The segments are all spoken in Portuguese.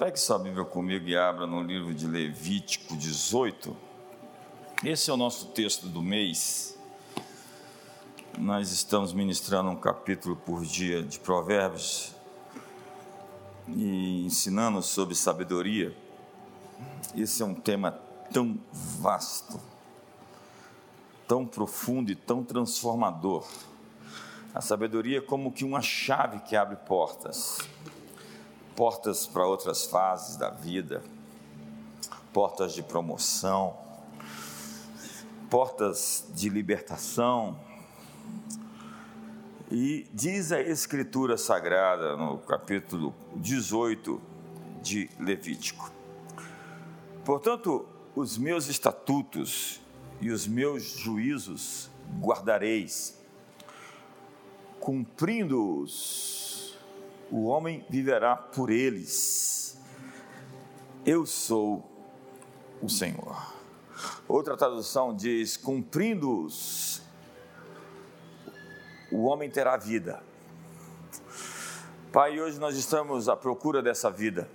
pegue sua Bíblia comigo e abra no livro de Levítico 18. Esse é o nosso texto do mês. Nós estamos ministrando um capítulo por dia de Provérbios e ensinando sobre sabedoria. Esse é um tema tão vasto, tão profundo e tão transformador. A sabedoria é como que uma chave que abre portas portas para outras fases da vida, portas de promoção, portas de libertação. E diz a Escritura Sagrada no capítulo 18 de Levítico: Portanto, os meus estatutos e os meus juízos guardareis, cumprindo-os, o homem viverá por eles. Eu sou o Senhor. Outra tradução diz: cumprindo-os, o homem terá vida. Pai, hoje nós estamos à procura dessa vida.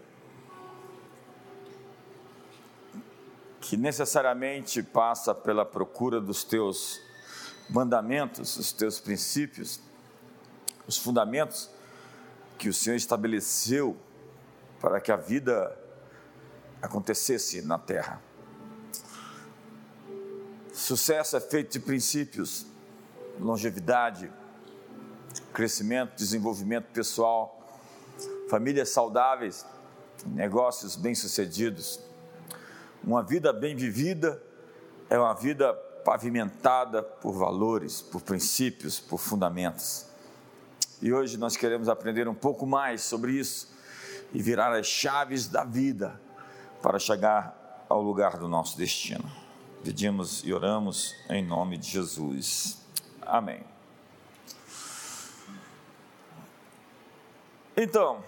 Que necessariamente passa pela procura dos teus mandamentos, os teus princípios, os fundamentos que o Senhor estabeleceu para que a vida acontecesse na terra. Sucesso é feito de princípios, longevidade, crescimento, desenvolvimento pessoal, famílias saudáveis, negócios bem-sucedidos. Uma vida bem vivida é uma vida pavimentada por valores, por princípios, por fundamentos. E hoje nós queremos aprender um pouco mais sobre isso e virar as chaves da vida para chegar ao lugar do nosso destino. Pedimos e oramos em nome de Jesus. Amém. Então,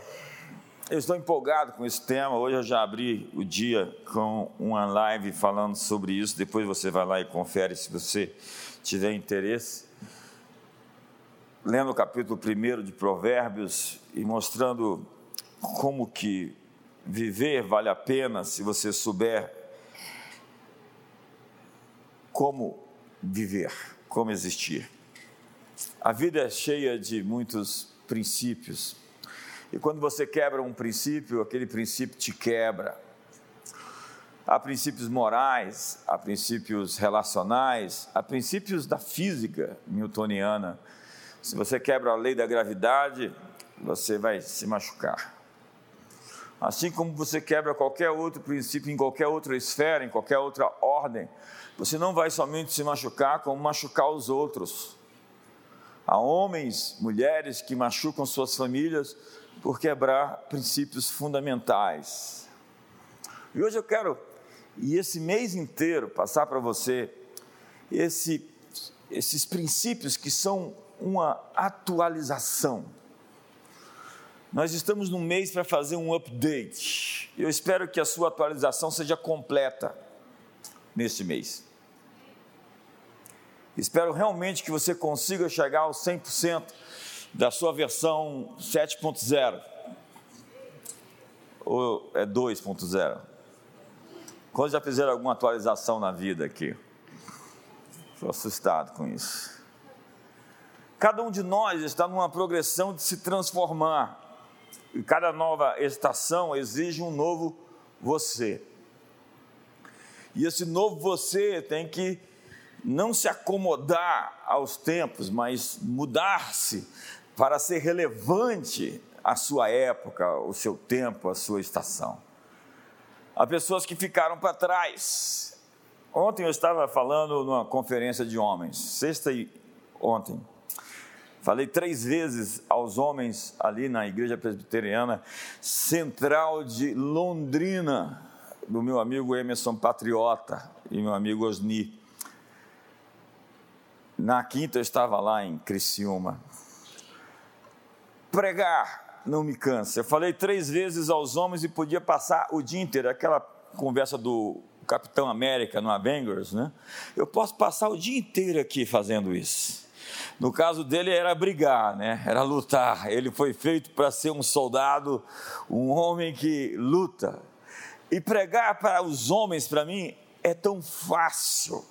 eu estou empolgado com esse tema. Hoje eu já abri o dia com uma live falando sobre isso. Depois você vai lá e confere se você tiver interesse lendo o capítulo 1 de Provérbios e mostrando como que viver vale a pena se você souber como viver, como existir. A vida é cheia de muitos princípios. E quando você quebra um princípio, aquele princípio te quebra. Há princípios morais, há princípios relacionais, há princípios da física newtoniana se você quebra a lei da gravidade, você vai se machucar. Assim como você quebra qualquer outro princípio em qualquer outra esfera, em qualquer outra ordem, você não vai somente se machucar, como machucar os outros. Há homens, mulheres que machucam suas famílias por quebrar princípios fundamentais. E hoje eu quero, e esse mês inteiro, passar para você esse, esses princípios que são uma atualização. Nós estamos num mês para fazer um update. Eu espero que a sua atualização seja completa neste mês. Espero realmente que você consiga chegar ao 100% da sua versão 7.0 ou é 2.0. Quando já fizeram alguma atualização na vida aqui? Estou assustado com isso. Cada um de nós está numa progressão de se transformar. E cada nova estação exige um novo você. E esse novo você tem que não se acomodar aos tempos, mas mudar-se para ser relevante à sua época, o seu tempo, a sua estação. Há pessoas que ficaram para trás. Ontem eu estava falando numa conferência de homens, sexta e ontem. Falei três vezes aos homens ali na Igreja Presbiteriana Central de Londrina, do meu amigo Emerson Patriota e meu amigo Osni. Na quinta eu estava lá em Criciúma. Pregar não me cansa. Eu falei três vezes aos homens e podia passar o dia inteiro. Aquela conversa do Capitão América no Avengers, né? Eu posso passar o dia inteiro aqui fazendo isso No caso dele era brigar, né? Era lutar. Ele foi feito para ser um soldado, um homem que luta. E pregar para os homens, para mim, é tão fácil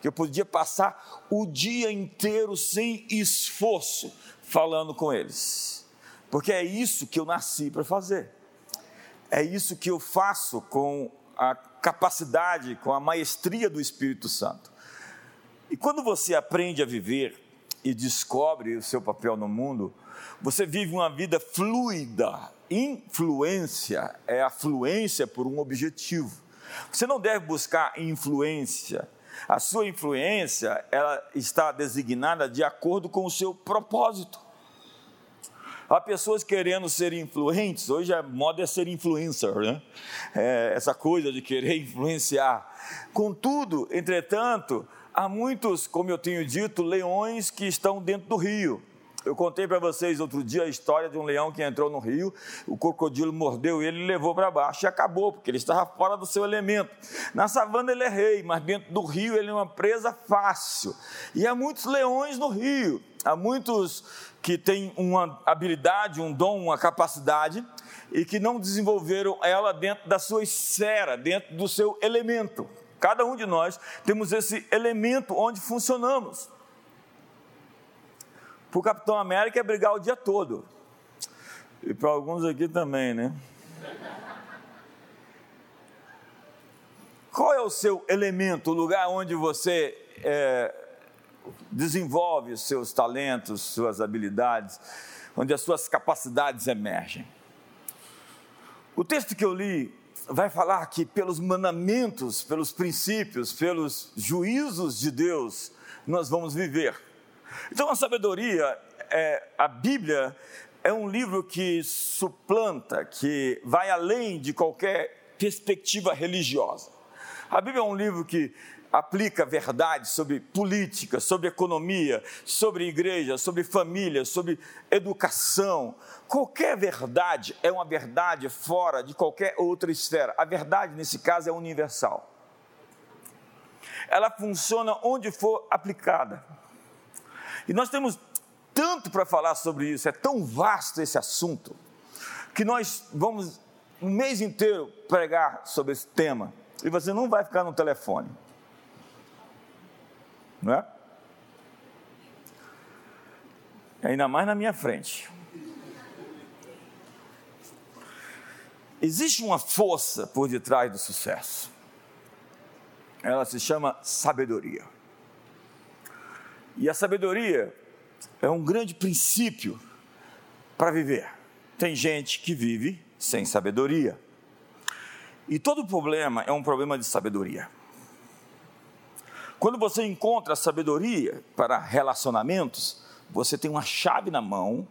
que eu podia passar o dia inteiro sem esforço falando com eles. Porque é isso que eu nasci para fazer. É isso que eu faço com a capacidade, com a maestria do Espírito Santo. E quando você aprende a viver e descobre o seu papel no mundo, você vive uma vida fluida. Influência é a fluência por um objetivo. Você não deve buscar influência. A sua influência, ela está designada de acordo com o seu propósito. Há pessoas querendo ser influentes, hoje a moda é ser influencer, né? É essa coisa de querer influenciar. Contudo, entretanto, há muitos, como eu tenho dito, leões que estão dentro do rio. Eu contei para vocês outro dia a história de um leão que entrou no rio, o crocodilo mordeu ele levou para baixo e acabou, porque ele estava fora do seu elemento. Na savana ele é rei, mas dentro do rio ele é uma presa fácil. E há muitos leões no rio, há muitos que têm uma habilidade, um dom, uma capacidade e que não desenvolveram ela dentro da sua esfera, dentro do seu elemento. Cada um de nós temos esse elemento onde funcionamos. Para o Capitão América é brigar o dia todo. E para alguns aqui também, né? Qual é o seu elemento, o lugar onde você é, desenvolve os seus talentos, suas habilidades, onde as suas capacidades emergem? O texto que eu li vai falar que pelos mandamentos, pelos princípios, pelos juízos de Deus, nós vamos viver. Então a sabedoria, é, a Bíblia é um livro que suplanta, que vai além de qualquer perspectiva religiosa. A Bíblia é um livro que aplica verdade sobre política, sobre economia, sobre igreja, sobre família, sobre educação. Qualquer verdade é uma verdade fora de qualquer outra esfera. A verdade, nesse caso, é universal. Ela funciona onde for aplicada. E nós temos tanto para falar sobre isso, é tão vasto esse assunto, que nós vamos um mês inteiro pregar sobre esse tema. E você não vai ficar no telefone não é? Ainda mais na minha frente. Existe uma força por detrás do sucesso. Ela se chama sabedoria. E a sabedoria é um grande princípio para viver. Tem gente que vive sem sabedoria. E todo problema é um problema de sabedoria. Quando você encontra sabedoria para relacionamentos, você tem uma chave na mão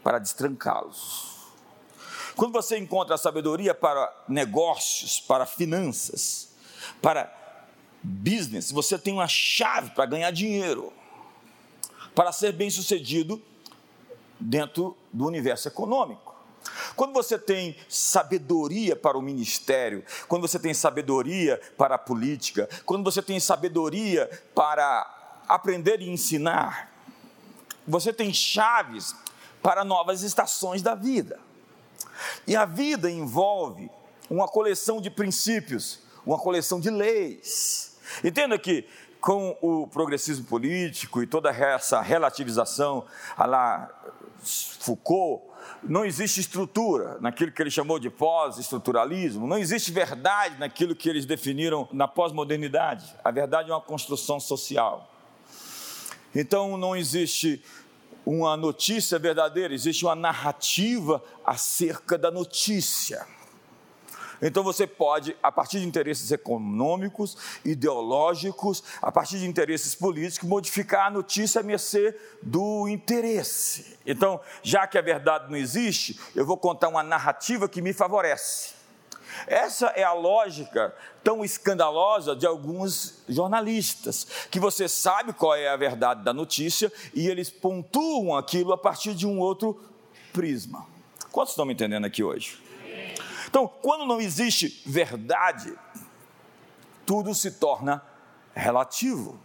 para destrancá-los. Quando você encontra sabedoria para negócios, para finanças, para business, você tem uma chave para ganhar dinheiro, para ser bem sucedido dentro do universo econômico. Quando você tem sabedoria para o ministério, quando você tem sabedoria para a política, quando você tem sabedoria para aprender e ensinar, você tem chaves para novas estações da vida. E a vida envolve uma coleção de princípios, uma coleção de leis. Entenda que com o progressismo político e toda essa relativização a lá Foucault, não existe estrutura naquilo que ele chamou de pós-estruturalismo, não existe verdade naquilo que eles definiram na pós-modernidade. A verdade é uma construção social. Então não existe uma notícia verdadeira, existe uma narrativa acerca da notícia. Então você pode, a partir de interesses econômicos, ideológicos, a partir de interesses políticos, modificar a notícia a mercê do interesse. Então, já que a verdade não existe, eu vou contar uma narrativa que me favorece. Essa é a lógica tão escandalosa de alguns jornalistas, que você sabe qual é a verdade da notícia e eles pontuam aquilo a partir de um outro prisma. Quantos estão me entendendo aqui hoje? Então, quando não existe verdade, tudo se torna relativo.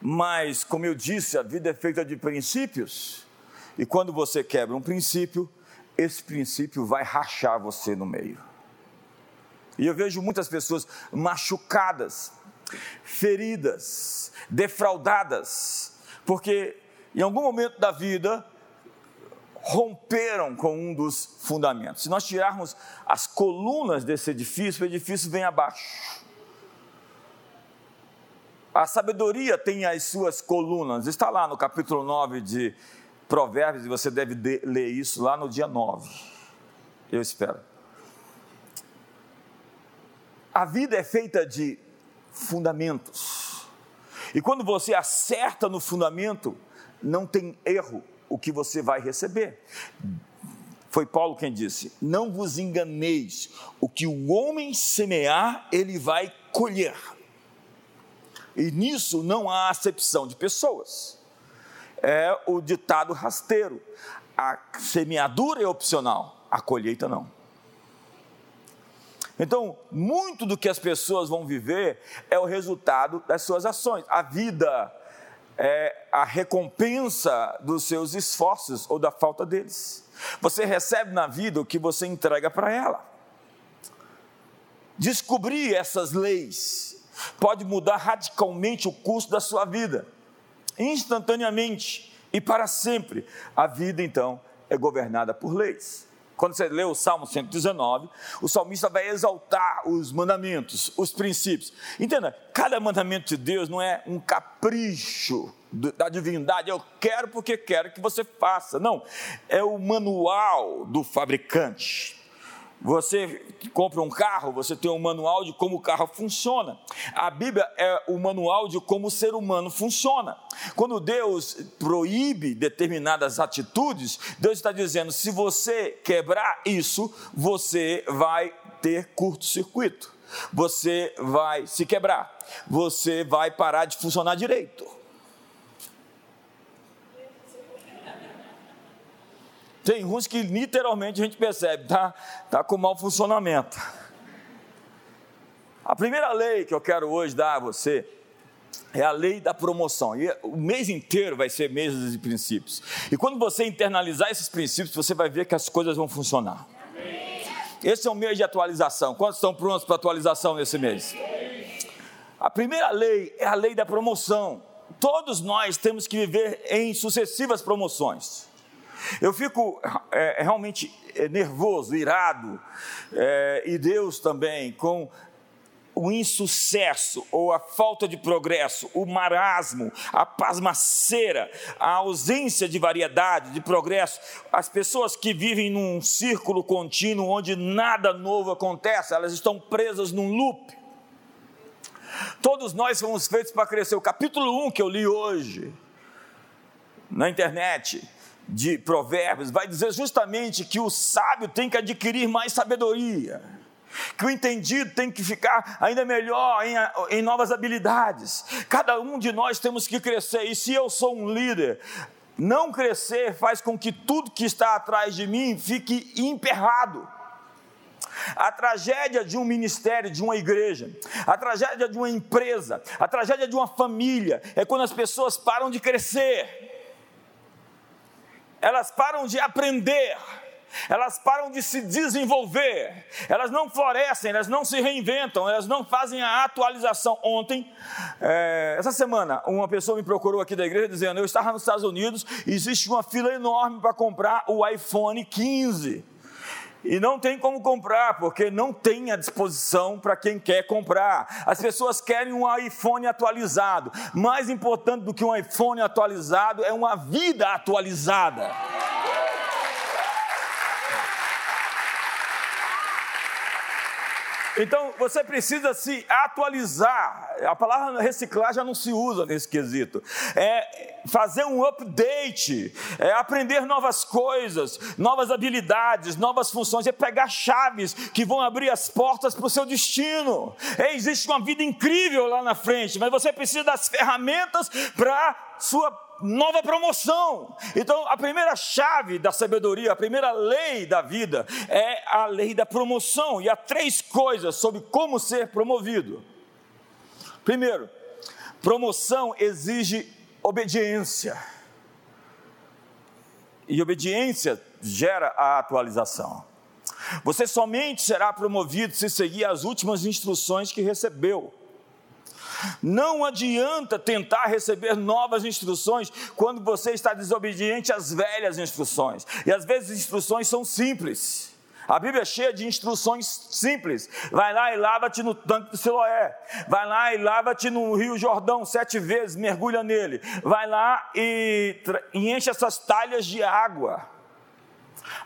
Mas, como eu disse, a vida é feita de princípios. E quando você quebra um princípio, esse princípio vai rachar você no meio. E eu vejo muitas pessoas machucadas, feridas, defraudadas, porque em algum momento da vida romperam com um dos fundamentos. Se nós tirarmos as colunas desse edifício, o edifício vem abaixo. A sabedoria tem as suas colunas, está lá no capítulo 9 de Provérbios, e você deve ler isso lá no dia 9. Eu espero. A vida é feita de fundamentos. E quando você acerta no fundamento, não tem erro o que você vai receber. Foi Paulo quem disse: Não vos enganeis, o que o homem semear, ele vai colher. E nisso não há acepção de pessoas. É o ditado rasteiro: a semeadura é opcional, a colheita não. Então, muito do que as pessoas vão viver é o resultado das suas ações. A vida é a recompensa dos seus esforços ou da falta deles. Você recebe na vida o que você entrega para ela. Descobrir essas leis pode mudar radicalmente o curso da sua vida, instantaneamente e para sempre. A vida, então, é governada por leis. Quando você lê o Salmo 119, o salmista vai exaltar os mandamentos, os princípios. Entenda, cada mandamento de Deus não é um capricho da divindade, eu quero porque quero que você faça. Não, é o manual do fabricante. Você compra um carro, você tem um manual de como o carro funciona. A Bíblia é o manual de como o ser humano funciona. Quando Deus proíbe determinadas atitudes, Deus está dizendo: se você quebrar isso, você vai ter curto-circuito, você vai se quebrar, você vai parar de funcionar direito. Tem uns que literalmente a gente percebe, tá, tá com mau funcionamento. A primeira lei que eu quero hoje dar a você é a lei da promoção. E o mês inteiro vai ser mês de princípios. E quando você internalizar esses princípios, você vai ver que as coisas vão funcionar. Esse é um mês de atualização. Quantos estão prontos para atualização nesse mês? A primeira lei é a lei da promoção. Todos nós temos que viver em sucessivas promoções. Eu fico é, realmente é, nervoso, irado, é, e Deus também, com o insucesso ou a falta de progresso, o marasmo, a pasmaceira, a ausência de variedade, de progresso, as pessoas que vivem num círculo contínuo onde nada novo acontece, elas estão presas num loop. Todos nós fomos feitos para crescer. O capítulo 1 que eu li hoje na internet de Provérbios vai dizer justamente que o sábio tem que adquirir mais sabedoria, que o entendido tem que ficar ainda melhor em, em novas habilidades. Cada um de nós temos que crescer, e se eu sou um líder, não crescer faz com que tudo que está atrás de mim fique emperrado. A tragédia de um ministério, de uma igreja, a tragédia de uma empresa, a tragédia de uma família é quando as pessoas param de crescer elas param de aprender, elas param de se desenvolver, elas não florescem, elas não se reinventam, elas não fazem a atualização. Ontem, é, essa semana, uma pessoa me procurou aqui da igreja dizendo: Eu estava nos Estados Unidos existe uma fila enorme para comprar o iPhone 15. E não tem como comprar, porque não tem à disposição para quem quer comprar. As pessoas querem um iPhone atualizado. Mais importante do que um iPhone atualizado é uma vida atualizada. Então você precisa se atualizar. A palavra reciclar já não se usa nesse quesito. É fazer um update, é aprender novas coisas, novas habilidades, novas funções, é pegar chaves que vão abrir as portas para o seu destino. É, existe uma vida incrível lá na frente, mas você precisa das ferramentas para sua nova promoção. Então, a primeira chave da sabedoria, a primeira lei da vida é a lei da promoção. E há três coisas sobre como ser promovido. Primeiro, Promoção exige obediência. E obediência gera a atualização. Você somente será promovido se seguir as últimas instruções que recebeu. Não adianta tentar receber novas instruções quando você está desobediente às velhas instruções. E às vezes as instruções são simples. A Bíblia é cheia de instruções simples. Vai lá e lava-te no tanque de Siloé. Vai lá e lava-te no Rio Jordão sete vezes, mergulha nele. Vai lá e, e enche essas talhas de água.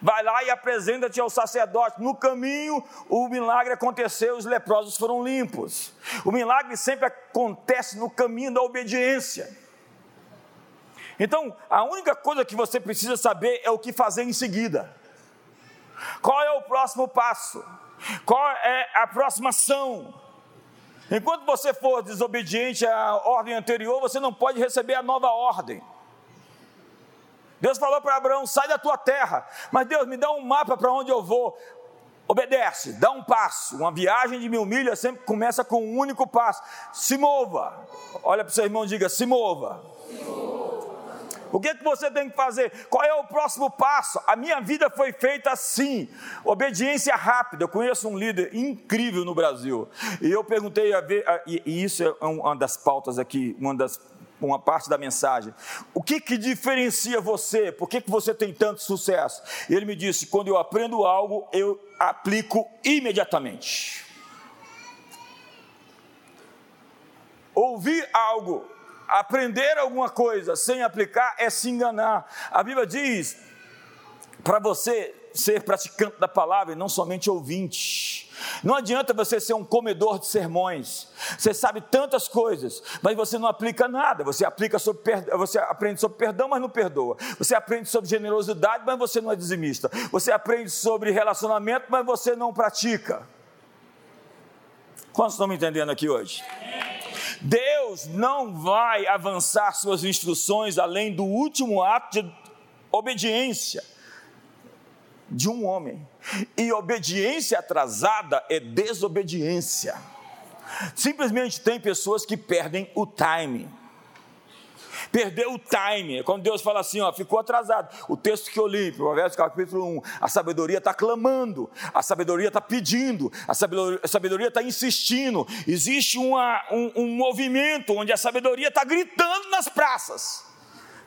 Vai lá e apresenta-te ao sacerdote. No caminho, o milagre aconteceu, os leprosos foram limpos. O milagre sempre acontece no caminho da obediência. Então, a única coisa que você precisa saber é o que fazer em seguida. Qual é o próximo passo? Qual é a próxima ação? Enquanto você for desobediente à ordem anterior, você não pode receber a nova ordem. Deus falou para Abraão: sai da tua terra, mas Deus me dá um mapa para onde eu vou. Obedece, dá um passo. Uma viagem de mil milhas sempre começa com um único passo. Se mova. Olha para o seu irmão e diga: se mova. O que, é que você tem que fazer? Qual é o próximo passo? A minha vida foi feita assim, obediência rápida. Eu conheço um líder incrível no Brasil. E eu perguntei a ver, e isso é uma das pautas aqui, uma das uma parte da mensagem. O que, que diferencia você? Por que, que você tem tanto sucesso? Ele me disse: quando eu aprendo algo, eu aplico imediatamente. Ouvir algo aprender alguma coisa sem aplicar é se enganar. A Bíblia diz para você ser praticante da palavra e não somente ouvinte. Não adianta você ser um comedor de sermões. Você sabe tantas coisas, mas você não aplica nada. Você aplica sobre você aprende sobre perdão, mas não perdoa. Você aprende sobre generosidade, mas você não é dizimista. Você aprende sobre relacionamento, mas você não pratica. Quantos estão me entendendo aqui hoje? Deus não vai avançar suas instruções além do último ato de obediência de um homem. E obediência atrasada é desobediência. Simplesmente tem pessoas que perdem o time perdeu o time. É quando Deus fala assim, ó, ficou atrasado. O texto que eu li, Provérbios capítulo 1, a sabedoria está clamando, a sabedoria está pedindo, a sabedoria está insistindo. Existe uma, um, um movimento onde a sabedoria está gritando nas praças.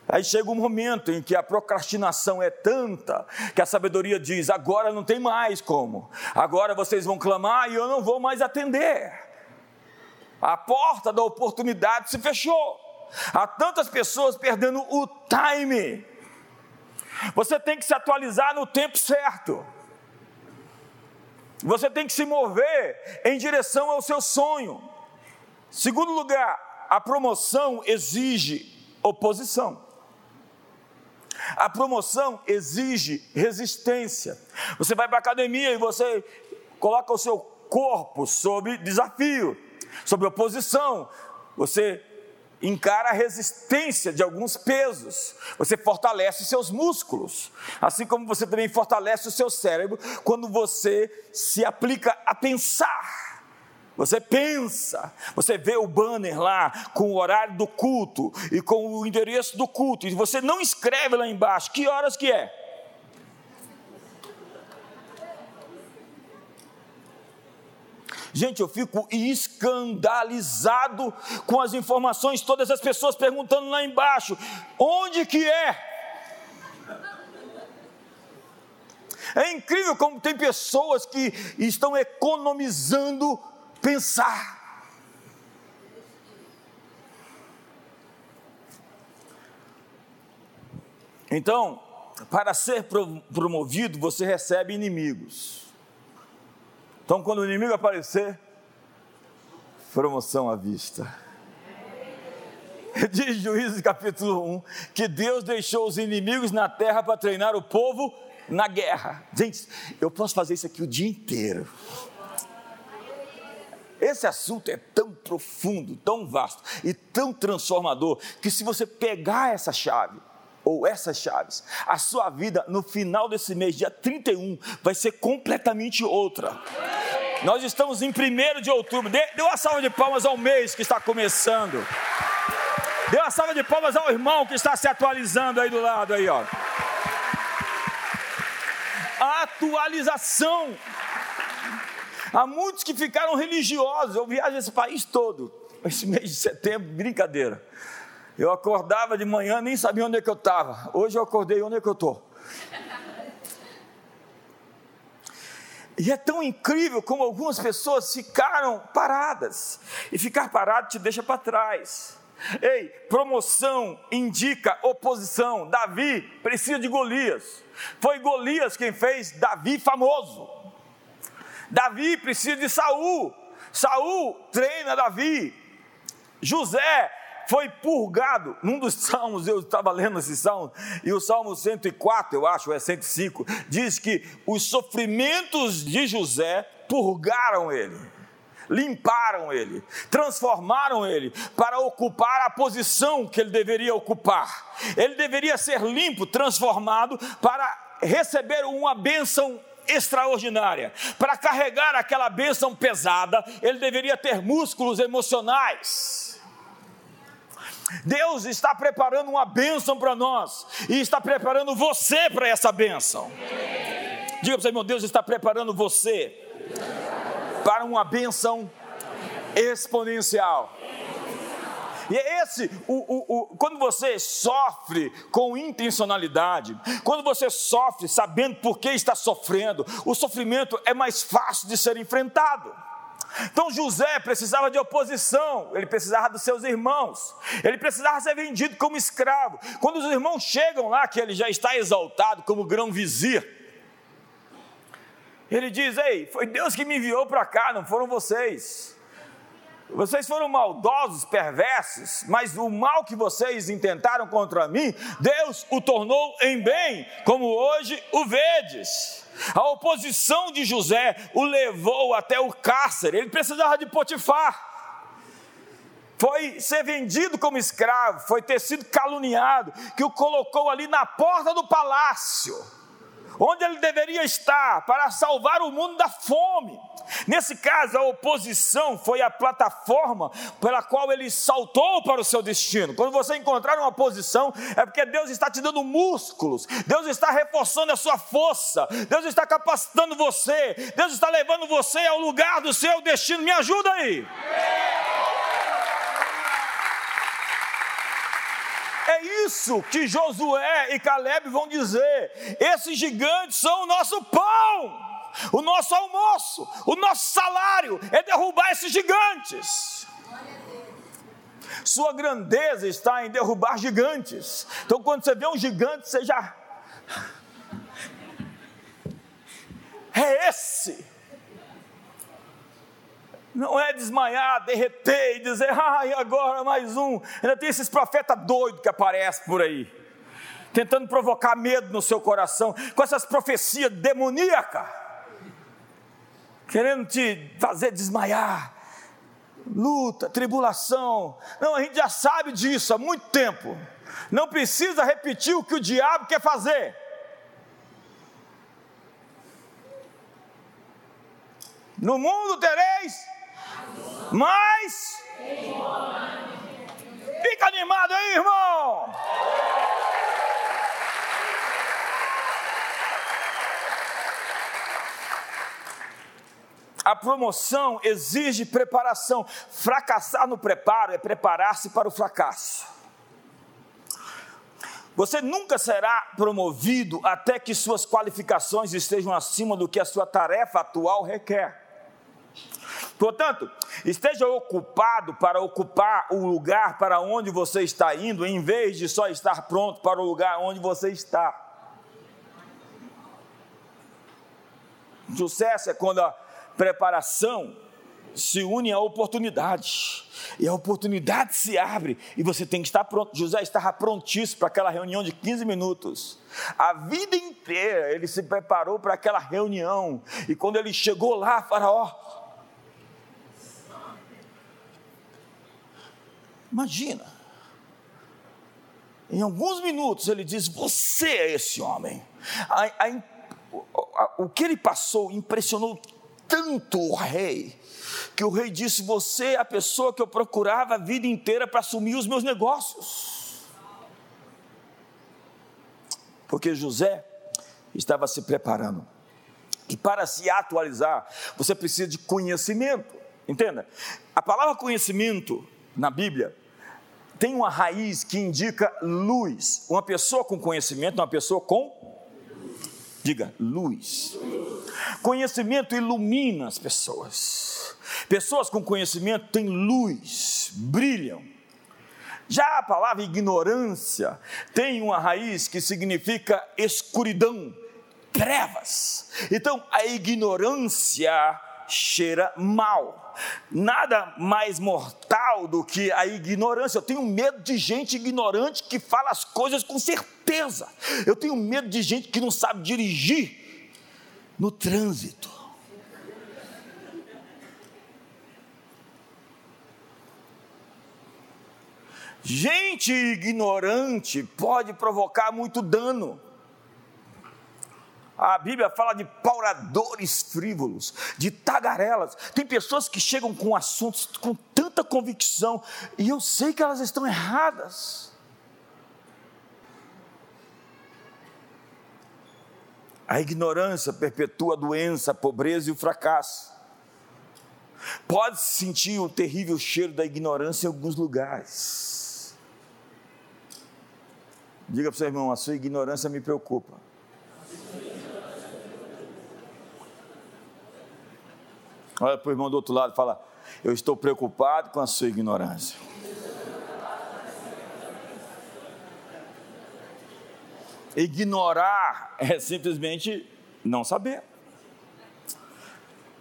Aí chega um momento em que a procrastinação é tanta que a sabedoria diz: agora não tem mais como, agora vocês vão clamar e eu não vou mais atender. A porta da oportunidade se fechou. Há tantas pessoas perdendo o time. Você tem que se atualizar no tempo certo. Você tem que se mover em direção ao seu sonho. Segundo lugar, a promoção exige oposição. A promoção exige resistência. Você vai para a academia e você coloca o seu corpo sob desafio, sob oposição. Você encara a resistência de alguns pesos, você fortalece seus músculos, assim como você também fortalece o seu cérebro quando você se aplica a pensar. Você pensa, você vê o banner lá com o horário do culto e com o endereço do culto, e você não escreve lá embaixo que horas que é. Gente, eu fico escandalizado com as informações, todas as pessoas perguntando lá embaixo: onde que é? É incrível como tem pessoas que estão economizando pensar. Então, para ser promovido, você recebe inimigos. Então, quando o inimigo aparecer, promoção à vista. Diz Juízes capítulo 1 que Deus deixou os inimigos na terra para treinar o povo na guerra. Gente, eu posso fazer isso aqui o dia inteiro. Esse assunto é tão profundo, tão vasto e tão transformador que se você pegar essa chave ou essas chaves, a sua vida no final desse mês, dia 31, vai ser completamente outra. Nós estamos em 1 de outubro. Dê, dê uma salva de palmas ao mês que está começando. Dê uma salva de palmas ao irmão que está se atualizando aí do lado aí, ó. Atualização. Há muitos que ficaram religiosos. Eu viajo esse país todo. Esse mês de setembro, brincadeira. Eu acordava de manhã, nem sabia onde é que eu estava. Hoje eu acordei, onde é que eu estou? E é tão incrível como algumas pessoas ficaram paradas. E ficar parado te deixa para trás. Ei, promoção indica oposição. Davi precisa de Golias. Foi Golias quem fez Davi famoso. Davi precisa de Saul. Saul treina Davi. José foi purgado. Num dos salmos, eu estava lendo esse salmo, e o salmo 104, eu acho, é 105, diz que os sofrimentos de José purgaram ele, limparam ele, transformaram ele para ocupar a posição que ele deveria ocupar. Ele deveria ser limpo, transformado para receber uma bênção extraordinária. Para carregar aquela bênção pesada, ele deveria ter músculos emocionais Deus está preparando uma bênção para nós e está preparando você para essa bênção. Diga para você, meu Deus está preparando você para uma bênção exponencial. E é esse, o, o, o, quando você sofre com intencionalidade, quando você sofre sabendo por que está sofrendo, o sofrimento é mais fácil de ser enfrentado. Então José precisava de oposição, ele precisava dos seus irmãos, ele precisava ser vendido como escravo. Quando os irmãos chegam lá, que ele já está exaltado como grão vizir, ele diz: Ei, foi Deus que me enviou para cá, não foram vocês. Vocês foram maldosos, perversos, mas o mal que vocês intentaram contra mim, Deus o tornou em bem, como hoje o vedes. A oposição de José o levou até o cárcere, ele precisava de Potifar. Foi ser vendido como escravo, foi ter sido caluniado, que o colocou ali na porta do palácio onde ele deveria estar para salvar o mundo da fome. Nesse caso, a oposição foi a plataforma pela qual ele saltou para o seu destino. Quando você encontrar uma posição, é porque Deus está te dando músculos, Deus está reforçando a sua força, Deus está capacitando você, Deus está levando você ao lugar do seu destino. Me ajuda aí. É isso que Josué e Caleb vão dizer. Esses gigantes são o nosso pão, o nosso almoço, o nosso salário é derrubar esses gigantes. Sua grandeza está em derrubar gigantes. Então, quando você vê um gigante, você já. É esse não é desmaiar, derreter e dizer, ai, ah, agora mais um. Ainda tem esses profetas doidos que aparecem por aí, tentando provocar medo no seu coração, com essas profecias demoníacas, querendo te fazer desmaiar. Luta, tribulação. Não, a gente já sabe disso há muito tempo. Não precisa repetir o que o diabo quer fazer. No mundo tereis mas. Fica animado aí, irmão! A promoção exige preparação. Fracassar no preparo é preparar-se para o fracasso. Você nunca será promovido até que suas qualificações estejam acima do que a sua tarefa atual requer. Portanto, esteja ocupado para ocupar o lugar para onde você está indo, em vez de só estar pronto para o lugar onde você está. Sucesso é quando a preparação se une à oportunidade. E a oportunidade se abre e você tem que estar pronto. José estava prontíssimo para aquela reunião de 15 minutos. A vida inteira ele se preparou para aquela reunião. E quando ele chegou lá, Faraó, Imagina. Em alguns minutos ele diz: Você é esse homem. A, a, a, o que ele passou impressionou tanto o rei, que o rei disse: Você é a pessoa que eu procurava a vida inteira para assumir os meus negócios. Porque José estava se preparando. E para se atualizar, você precisa de conhecimento. Entenda? A palavra conhecimento na Bíblia tem uma raiz que indica luz. Uma pessoa com conhecimento é uma pessoa com. Diga, luz. Conhecimento ilumina as pessoas. Pessoas com conhecimento têm luz, brilham. Já a palavra ignorância tem uma raiz que significa escuridão, trevas. Então, a ignorância cheira mal. Nada mais mortal do que a ignorância. Eu tenho medo de gente ignorante que fala as coisas com certeza. Eu tenho medo de gente que não sabe dirigir no trânsito. Gente ignorante pode provocar muito dano. A Bíblia fala de pauradores frívolos, de tagarelas. Tem pessoas que chegam com assuntos com tanta convicção e eu sei que elas estão erradas. A ignorância perpetua a doença, a pobreza e o fracasso. Pode-se sentir o terrível cheiro da ignorância em alguns lugares. Diga para o seu irmão: a sua ignorância me preocupa. Olha para o irmão do outro lado e fala: Eu estou preocupado com a sua ignorância. Ignorar é simplesmente não saber.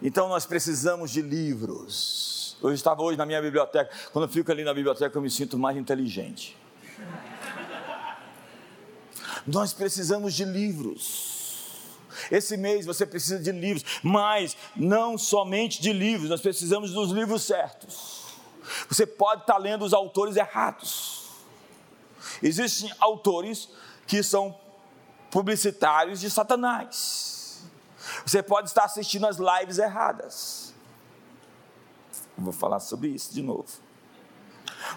Então nós precisamos de livros. Eu estava hoje na minha biblioteca. Quando eu fico ali na biblioteca, eu me sinto mais inteligente. Nós precisamos de livros. Esse mês você precisa de livros, mas não somente de livros, nós precisamos dos livros certos. Você pode estar lendo os autores errados. Existem autores que são publicitários de Satanás. Você pode estar assistindo as lives erradas. vou falar sobre isso de novo.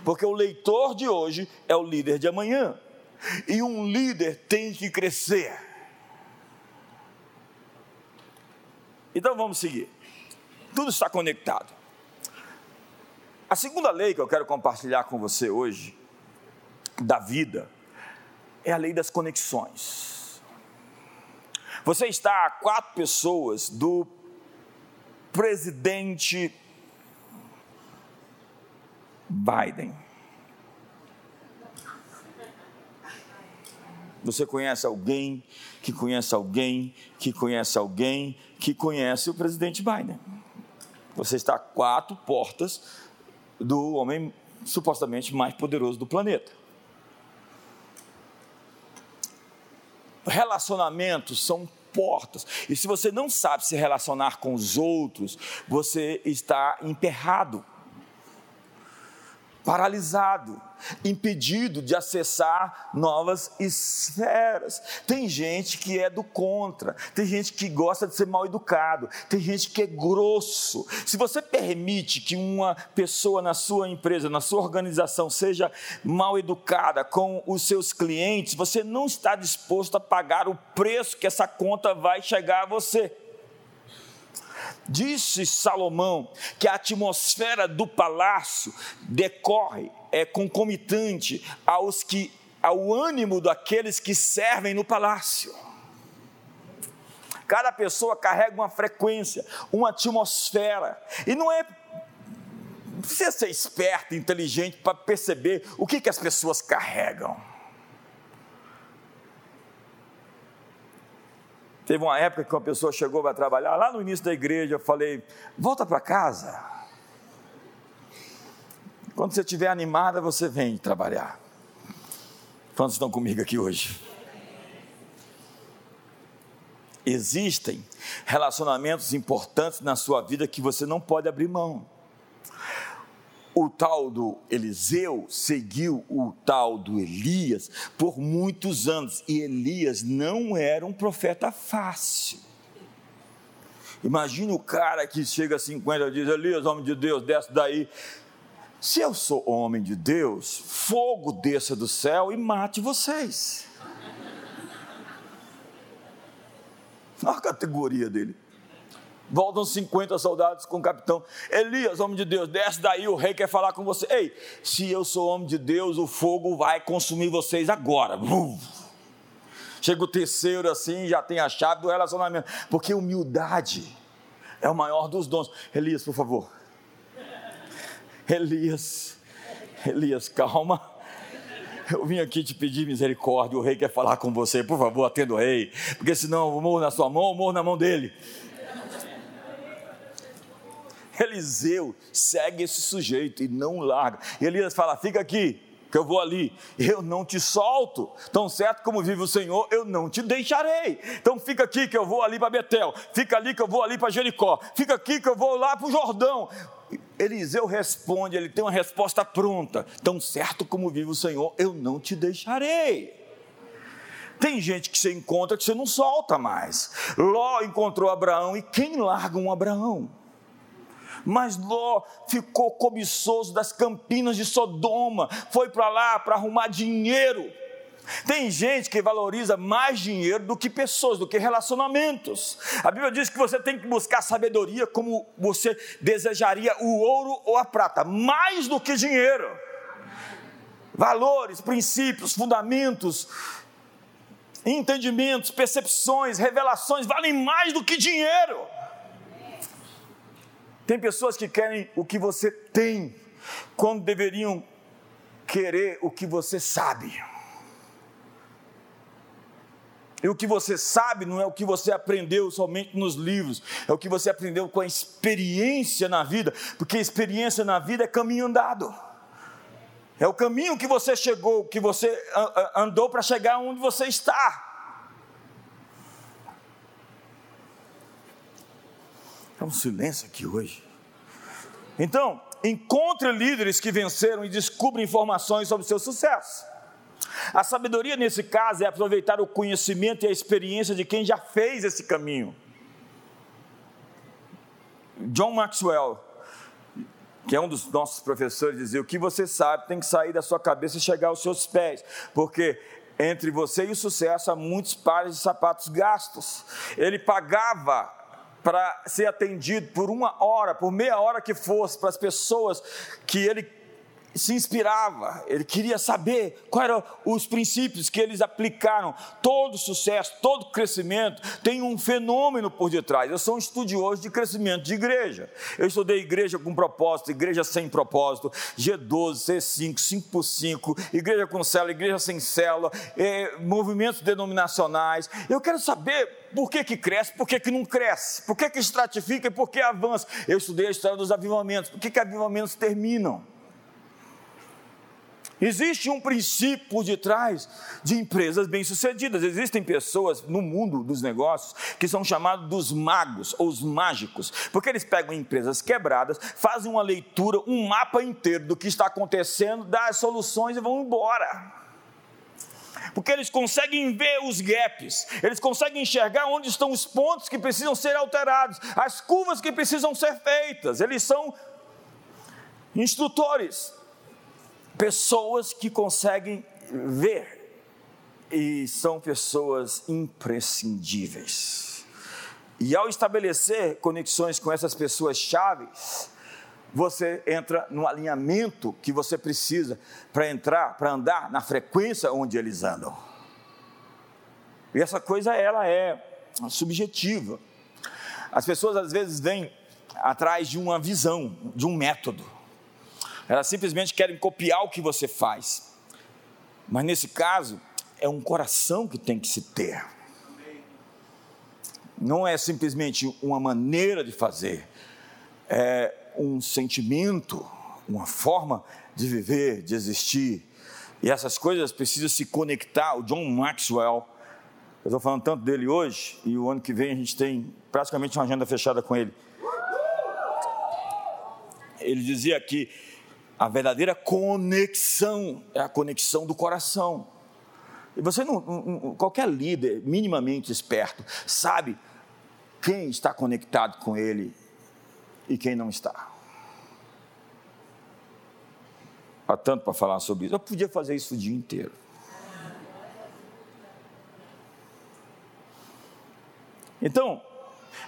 Porque o leitor de hoje é o líder de amanhã. E um líder tem que crescer. Então vamos seguir. Tudo está conectado. A segunda lei que eu quero compartilhar com você hoje, da vida, é a lei das conexões. Você está a quatro pessoas do presidente Biden. Você conhece alguém que conhece alguém que conhece alguém que conhece o presidente Biden. Você está a quatro portas do homem supostamente mais poderoso do planeta. Relacionamentos são portas. E se você não sabe se relacionar com os outros, você está emperrado paralisado, impedido de acessar novas esferas. Tem gente que é do contra, tem gente que gosta de ser mal educado, tem gente que é grosso. Se você permite que uma pessoa na sua empresa, na sua organização, seja mal educada com os seus clientes, você não está disposto a pagar o preço que essa conta vai chegar a você. Disse Salomão que a atmosfera do palácio decorre, é concomitante aos que, ao ânimo daqueles que servem no palácio. Cada pessoa carrega uma frequência, uma atmosfera, e não é precisa ser esperto, inteligente para perceber o que, que as pessoas carregam. Teve uma época que uma pessoa chegou para trabalhar, lá no início da igreja, eu falei: volta para casa. Quando você estiver animada, você vem trabalhar. Quantos estão comigo aqui hoje? Existem relacionamentos importantes na sua vida que você não pode abrir mão o tal do Eliseu seguiu o tal do Elias por muitos anos, e Elias não era um profeta fácil. Imagine o cara que chega a 50 e diz: Elias, homem de Deus, desce daí. Se eu sou homem de Deus, fogo desça do céu e mate vocês. Olha a categoria dele. Voltam 50 soldados com o capitão. Elias, homem de Deus, desce daí, o rei quer falar com você. Ei, se eu sou homem de Deus, o fogo vai consumir vocês agora. Chega o terceiro assim, já tem a chave do relacionamento. Porque humildade é o maior dos dons. Elias, por favor. Elias, Elias, calma. Eu vim aqui te pedir misericórdia. O rei quer falar com você. Por favor, atenda o rei. Porque senão eu morro na sua mão, eu morro na mão dele. Eliseu segue esse sujeito e não larga. E Elias fala: fica aqui, que eu vou ali, eu não te solto. Tão certo como vive o Senhor, eu não te deixarei. Então fica aqui que eu vou ali para Betel, fica ali que eu vou ali para Jericó, fica aqui que eu vou lá para o Jordão. Eliseu responde, ele tem uma resposta pronta. Tão certo como vive o Senhor, eu não te deixarei. Tem gente que você encontra que você não solta mais. Ló encontrou Abraão e quem larga um Abraão? Mas Ló ficou cobiçoso das campinas de Sodoma, foi para lá para arrumar dinheiro. Tem gente que valoriza mais dinheiro do que pessoas, do que relacionamentos. A Bíblia diz que você tem que buscar sabedoria como você desejaria o ouro ou a prata, mais do que dinheiro. Valores, princípios, fundamentos, entendimentos, percepções, revelações valem mais do que dinheiro. Tem pessoas que querem o que você tem, quando deveriam querer o que você sabe. E o que você sabe não é o que você aprendeu somente nos livros, é o que você aprendeu com a experiência na vida, porque experiência na vida é caminho andado. É o caminho que você chegou, que você andou para chegar onde você está. É um silêncio aqui hoje. Então, encontre líderes que venceram e descubra informações sobre seu sucesso. A sabedoria nesse caso é aproveitar o conhecimento e a experiência de quem já fez esse caminho. John Maxwell, que é um dos nossos professores, dizia: O que você sabe tem que sair da sua cabeça e chegar aos seus pés, porque entre você e o sucesso há muitos pares de sapatos gastos. Ele pagava para ser atendido por uma hora, por meia hora que fosse, para as pessoas que ele se inspirava, ele queria saber quais eram os princípios que eles aplicaram. Todo sucesso, todo crescimento tem um fenômeno por detrás. Eu sou um estudioso de crescimento de igreja. Eu estudei igreja com propósito, igreja sem propósito, G12, C5, 5 por 5, igreja com célula, igreja sem célula, eh, movimentos denominacionais. Eu quero saber por que, que cresce, por que, que não cresce, por que, que estratifica e por que avança. Eu estudei a história dos avivamentos, por que, que avivamentos terminam? Existe um princípio por detrás de empresas bem-sucedidas. Existem pessoas no mundo dos negócios que são chamados dos magos ou os mágicos, porque eles pegam empresas quebradas, fazem uma leitura, um mapa inteiro do que está acontecendo, dão as soluções e vão embora. Porque eles conseguem ver os gaps, eles conseguem enxergar onde estão os pontos que precisam ser alterados, as curvas que precisam ser feitas. Eles são instrutores pessoas que conseguem ver e são pessoas imprescindíveis. E ao estabelecer conexões com essas pessoas chaves, você entra no alinhamento que você precisa para entrar, para andar na frequência onde eles andam. E essa coisa ela é subjetiva. As pessoas às vezes vêm atrás de uma visão, de um método. Elas simplesmente querem copiar o que você faz. Mas nesse caso, é um coração que tem que se ter. Não é simplesmente uma maneira de fazer, é um sentimento, uma forma de viver, de existir. E essas coisas precisam se conectar. O John Maxwell, eu estou falando tanto dele hoje, e o ano que vem a gente tem praticamente uma agenda fechada com ele. Ele dizia que a verdadeira conexão é a conexão do coração. E você não, qualquer líder minimamente esperto sabe quem está conectado com ele e quem não está. Há tanto para falar sobre isso. Eu podia fazer isso o dia inteiro. Então,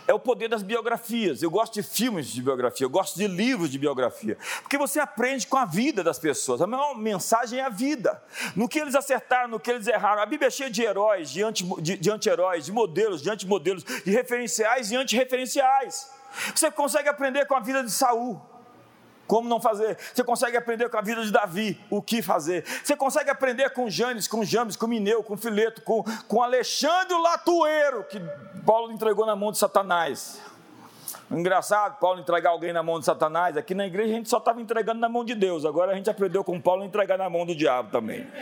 é o poder das biografias. Eu gosto de filmes de biografia, eu gosto de livros de biografia, porque você aprende com a vida das pessoas. A maior mensagem é a vida. No que eles acertaram, no que eles erraram. A Bíblia é cheia de heróis, de, anti, de, de anti-heróis, de modelos, de antimodelos, de referenciais e antirreferenciais. Você consegue aprender com a vida de Saul como não fazer. Você consegue aprender com a vida de Davi o que fazer. Você consegue aprender com Janes, com James, com Mineu, com Fileto, com, com Alexandre Latueiro, que Paulo entregou na mão de Satanás. Engraçado, Paulo entregar alguém na mão de Satanás. Aqui na igreja a gente só estava entregando na mão de Deus. Agora a gente aprendeu com Paulo a entregar na mão do diabo também.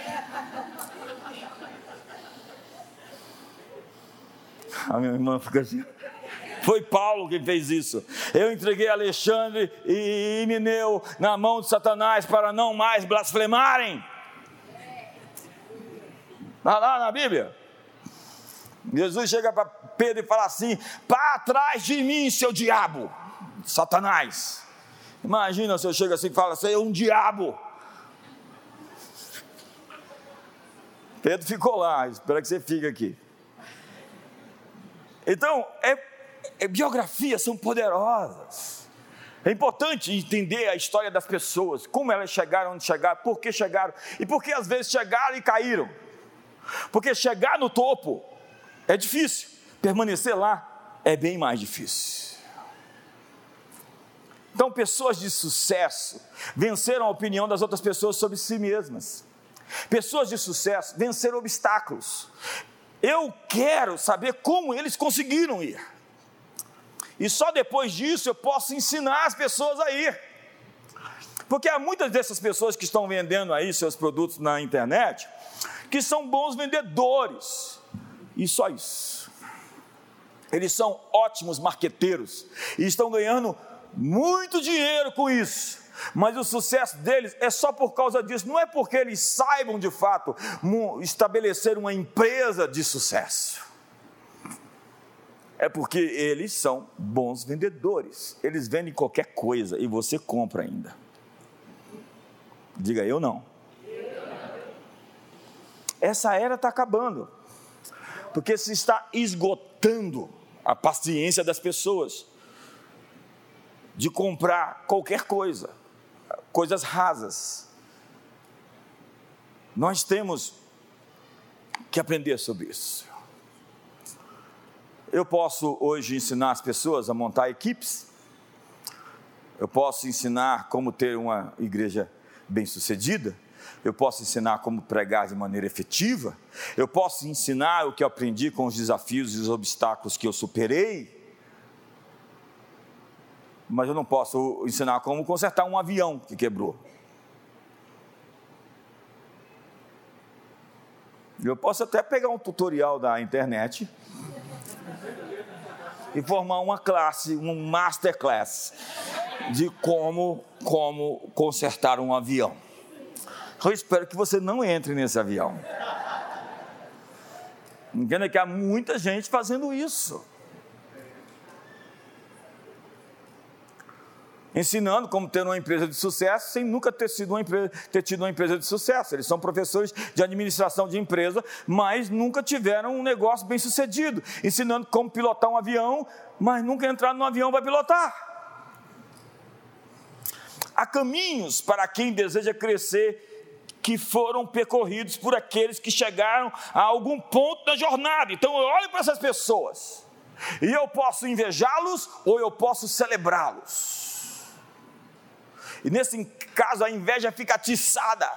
A minha irmã fica assim. Foi Paulo que fez isso. Eu entreguei Alexandre e Mineu na mão de Satanás para não mais blasfemarem. Está lá na Bíblia. Jesus chega para Pedro e fala assim: para trás de mim, seu diabo, Satanás. Imagina se eu chego assim e falo, você é um diabo. Pedro ficou lá, espera que você fique aqui. Então, é, biografias são poderosas. É importante entender a história das pessoas, como elas chegaram onde chegaram, por que chegaram e por que às vezes chegaram e caíram. Porque chegar no topo é difícil, permanecer lá é bem mais difícil. Então, pessoas de sucesso venceram a opinião das outras pessoas sobre si mesmas. Pessoas de sucesso venceram obstáculos. Eu quero saber como eles conseguiram ir. E só depois disso eu posso ensinar as pessoas a ir. Porque há muitas dessas pessoas que estão vendendo aí seus produtos na internet que são bons vendedores. E só isso. Eles são ótimos marqueteiros e estão ganhando muito dinheiro com isso. Mas o sucesso deles é só por causa disso, não é porque eles saibam de fato estabelecer uma empresa de sucesso é porque eles são bons vendedores. Eles vendem qualquer coisa e você compra ainda. Diga eu não. Essa era está acabando, porque se está esgotando a paciência das pessoas de comprar qualquer coisa, coisas rasas. Nós temos que aprender sobre isso. Eu posso hoje ensinar as pessoas a montar equipes, eu posso ensinar como ter uma igreja bem-sucedida, eu posso ensinar como pregar de maneira efetiva, eu posso ensinar o que eu aprendi com os desafios e os obstáculos que eu superei, mas eu não posso ensinar como consertar um avião que quebrou. Eu posso até pegar um tutorial da internet e formar uma classe, um masterclass de como, como consertar um avião. Eu espero que você não entre nesse avião. Entenda que há muita gente fazendo isso. Ensinando como ter uma empresa de sucesso sem nunca ter, sido uma empresa, ter tido uma empresa de sucesso. Eles são professores de administração de empresa, mas nunca tiveram um negócio bem sucedido, ensinando como pilotar um avião, mas nunca entraram no avião para pilotar. Há caminhos para quem deseja crescer que foram percorridos por aqueles que chegaram a algum ponto da jornada. Então eu olho para essas pessoas e eu posso invejá-los ou eu posso celebrá-los. E nesse caso a inveja fica atiçada.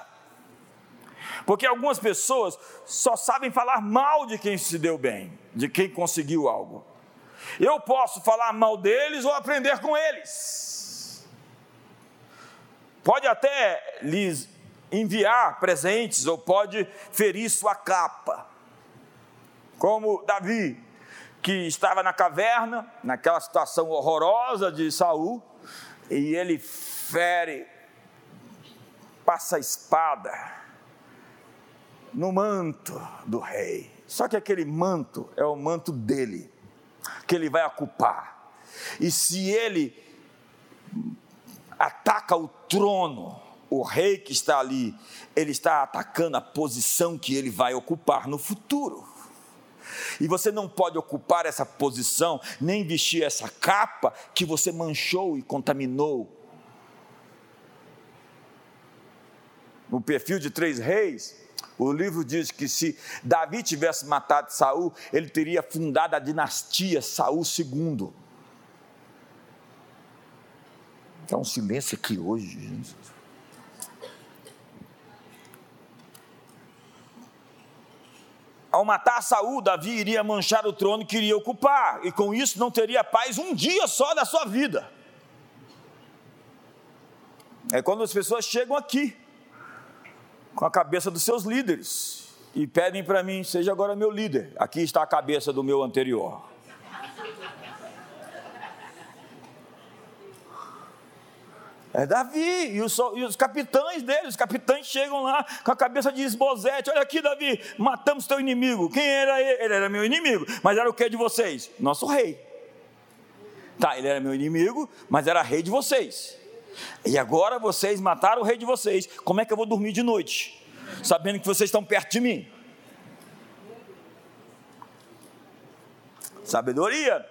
Porque algumas pessoas só sabem falar mal de quem se deu bem, de quem conseguiu algo. Eu posso falar mal deles ou aprender com eles. Pode até lhes enviar presentes ou pode ferir sua capa. Como Davi, que estava na caverna, naquela situação horrorosa de Saul, e ele fere, passa a espada no manto do rei. Só que aquele manto é o manto dele. que ele vai ocupar. E se ele ataca o trono, o rei que está ali, ele está atacando a posição que ele vai ocupar no futuro. E você não pode ocupar essa posição, nem vestir essa capa que você manchou e contaminou. No perfil de três reis, o livro diz que se Davi tivesse matado Saul, ele teria fundado a dinastia Saul II. Está um silêncio aqui hoje, gente. Ao matar Saul, Davi iria manchar o trono que iria ocupar, e com isso não teria paz um dia só da sua vida. É quando as pessoas chegam aqui, com a cabeça dos seus líderes, e pedem para mim: seja agora meu líder. Aqui está a cabeça do meu anterior. É Davi e os, e os, capitães dele, os capitães chegam lá com a cabeça de esbozete. Olha aqui, Davi, matamos teu inimigo. Quem era ele? Ele era meu inimigo, mas era o que de vocês? Nosso rei. Tá, ele era meu inimigo, mas era rei de vocês. E agora vocês mataram o rei de vocês. Como é que eu vou dormir de noite? Sabendo que vocês estão perto de mim. Sabedoria.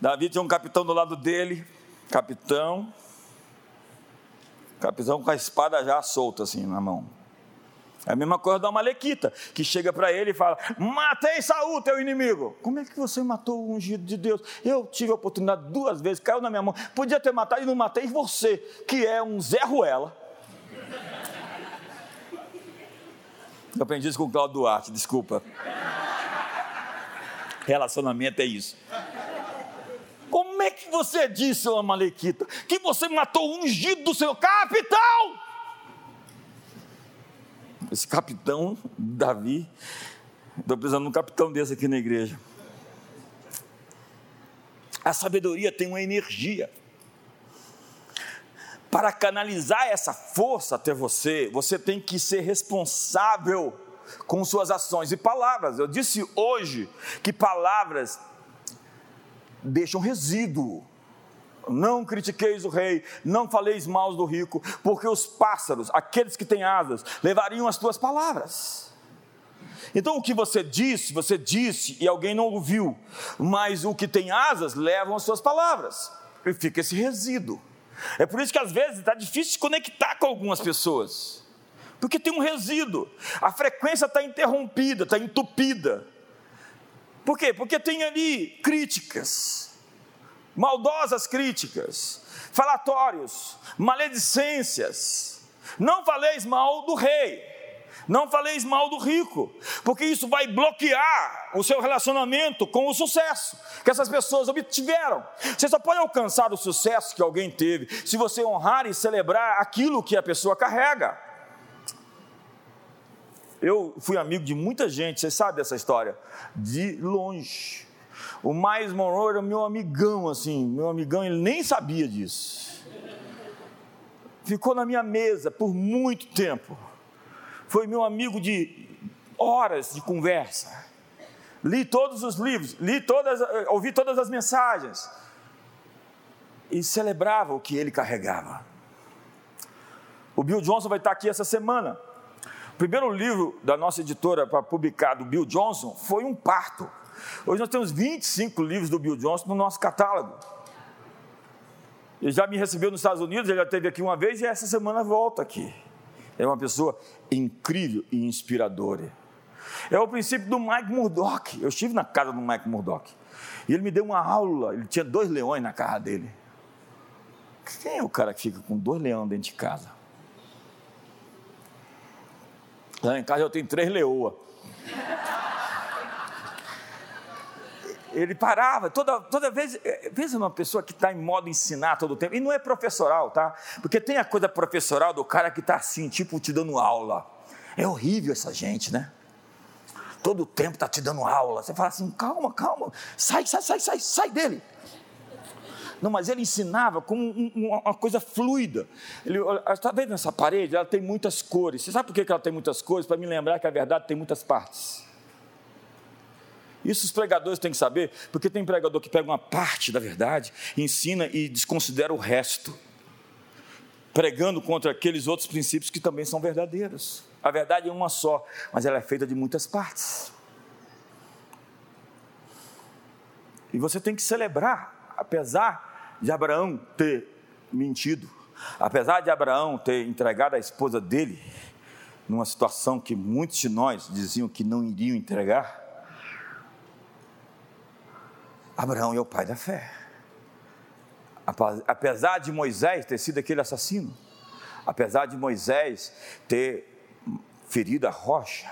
Davi tinha um capitão do lado dele, capitão, Capitão com a espada já solta assim na mão. É a mesma coisa da Malequita, que chega para ele e fala: Matei Saul, teu inimigo. Como é que você matou o ungido de Deus? Eu tive a oportunidade duas vezes, caiu na minha mão. Podia ter matado e não matei você, que é um Zé Ruela. Eu aprendi isso com o Claudio Duarte, desculpa. Relacionamento é isso. Como é que você disse, ô Malequita, que você matou o ungido do seu capitão? Esse capitão, Davi, estou precisando de um capitão desse aqui na igreja. A sabedoria tem uma energia. Para canalizar essa força até você, você tem que ser responsável com suas ações e palavras. Eu disse hoje que palavras deixam resíduo. Não critiqueis o rei, não faleis mal do rico, porque os pássaros, aqueles que têm asas, levariam as tuas palavras. Então o que você disse, você disse e alguém não ouviu, mas o que tem asas levam as suas palavras, e fica esse resíduo. É por isso que às vezes está difícil se conectar com algumas pessoas, porque tem um resíduo, a frequência está interrompida, está entupida. Por quê? Porque tem ali críticas, maldosas críticas, falatórios, maledicências. Não faleis mal do rei, não faleis mal do rico, porque isso vai bloquear o seu relacionamento com o sucesso que essas pessoas obtiveram. Você só pode alcançar o sucesso que alguém teve se você honrar e celebrar aquilo que a pessoa carrega. Eu fui amigo de muita gente, você sabe dessa história, de longe. O Mais Monroe era meu amigão, assim, meu amigão, ele nem sabia disso. Ficou na minha mesa por muito tempo. Foi meu amigo de horas de conversa. Li todos os livros, li todas, ouvi todas as mensagens e celebrava o que ele carregava. O Bill Johnson vai estar aqui essa semana primeiro livro da nossa editora para publicar do Bill Johnson foi um parto. Hoje nós temos 25 livros do Bill Johnson no nosso catálogo. Ele já me recebeu nos Estados Unidos, ele já esteve aqui uma vez e essa semana volta aqui. É uma pessoa incrível e inspiradora. É o princípio do Mike Murdock. Eu estive na casa do Mike Murdock. E ele me deu uma aula. Ele tinha dois leões na casa dele. Quem é o cara que fica com dois leões dentro de casa? Lá em casa eu tenho três leoas. Ele parava, toda, toda vez, pensa numa pessoa que está em modo ensinar todo o tempo, e não é professoral, tá? Porque tem a coisa professoral do cara que está assim, tipo, te dando aula. É horrível essa gente, né? Todo o tempo está te dando aula. Você fala assim, calma, calma, sai, sai, sai, sai, sai dele. Não, mas ele ensinava como uma coisa fluida. Ele, está vendo essa parede? Ela tem muitas cores. Você sabe por que ela tem muitas cores? Para me lembrar que a verdade tem muitas partes. Isso os pregadores têm que saber, porque tem pregador que pega uma parte da verdade, ensina e desconsidera o resto, pregando contra aqueles outros princípios que também são verdadeiros. A verdade é uma só, mas ela é feita de muitas partes. E você tem que celebrar, apesar de Abraão ter mentido, apesar de Abraão ter entregado a esposa dele numa situação que muitos de nós diziam que não iriam entregar, Abraão é o pai da fé. Apesar de Moisés ter sido aquele assassino, apesar de Moisés ter ferido a rocha,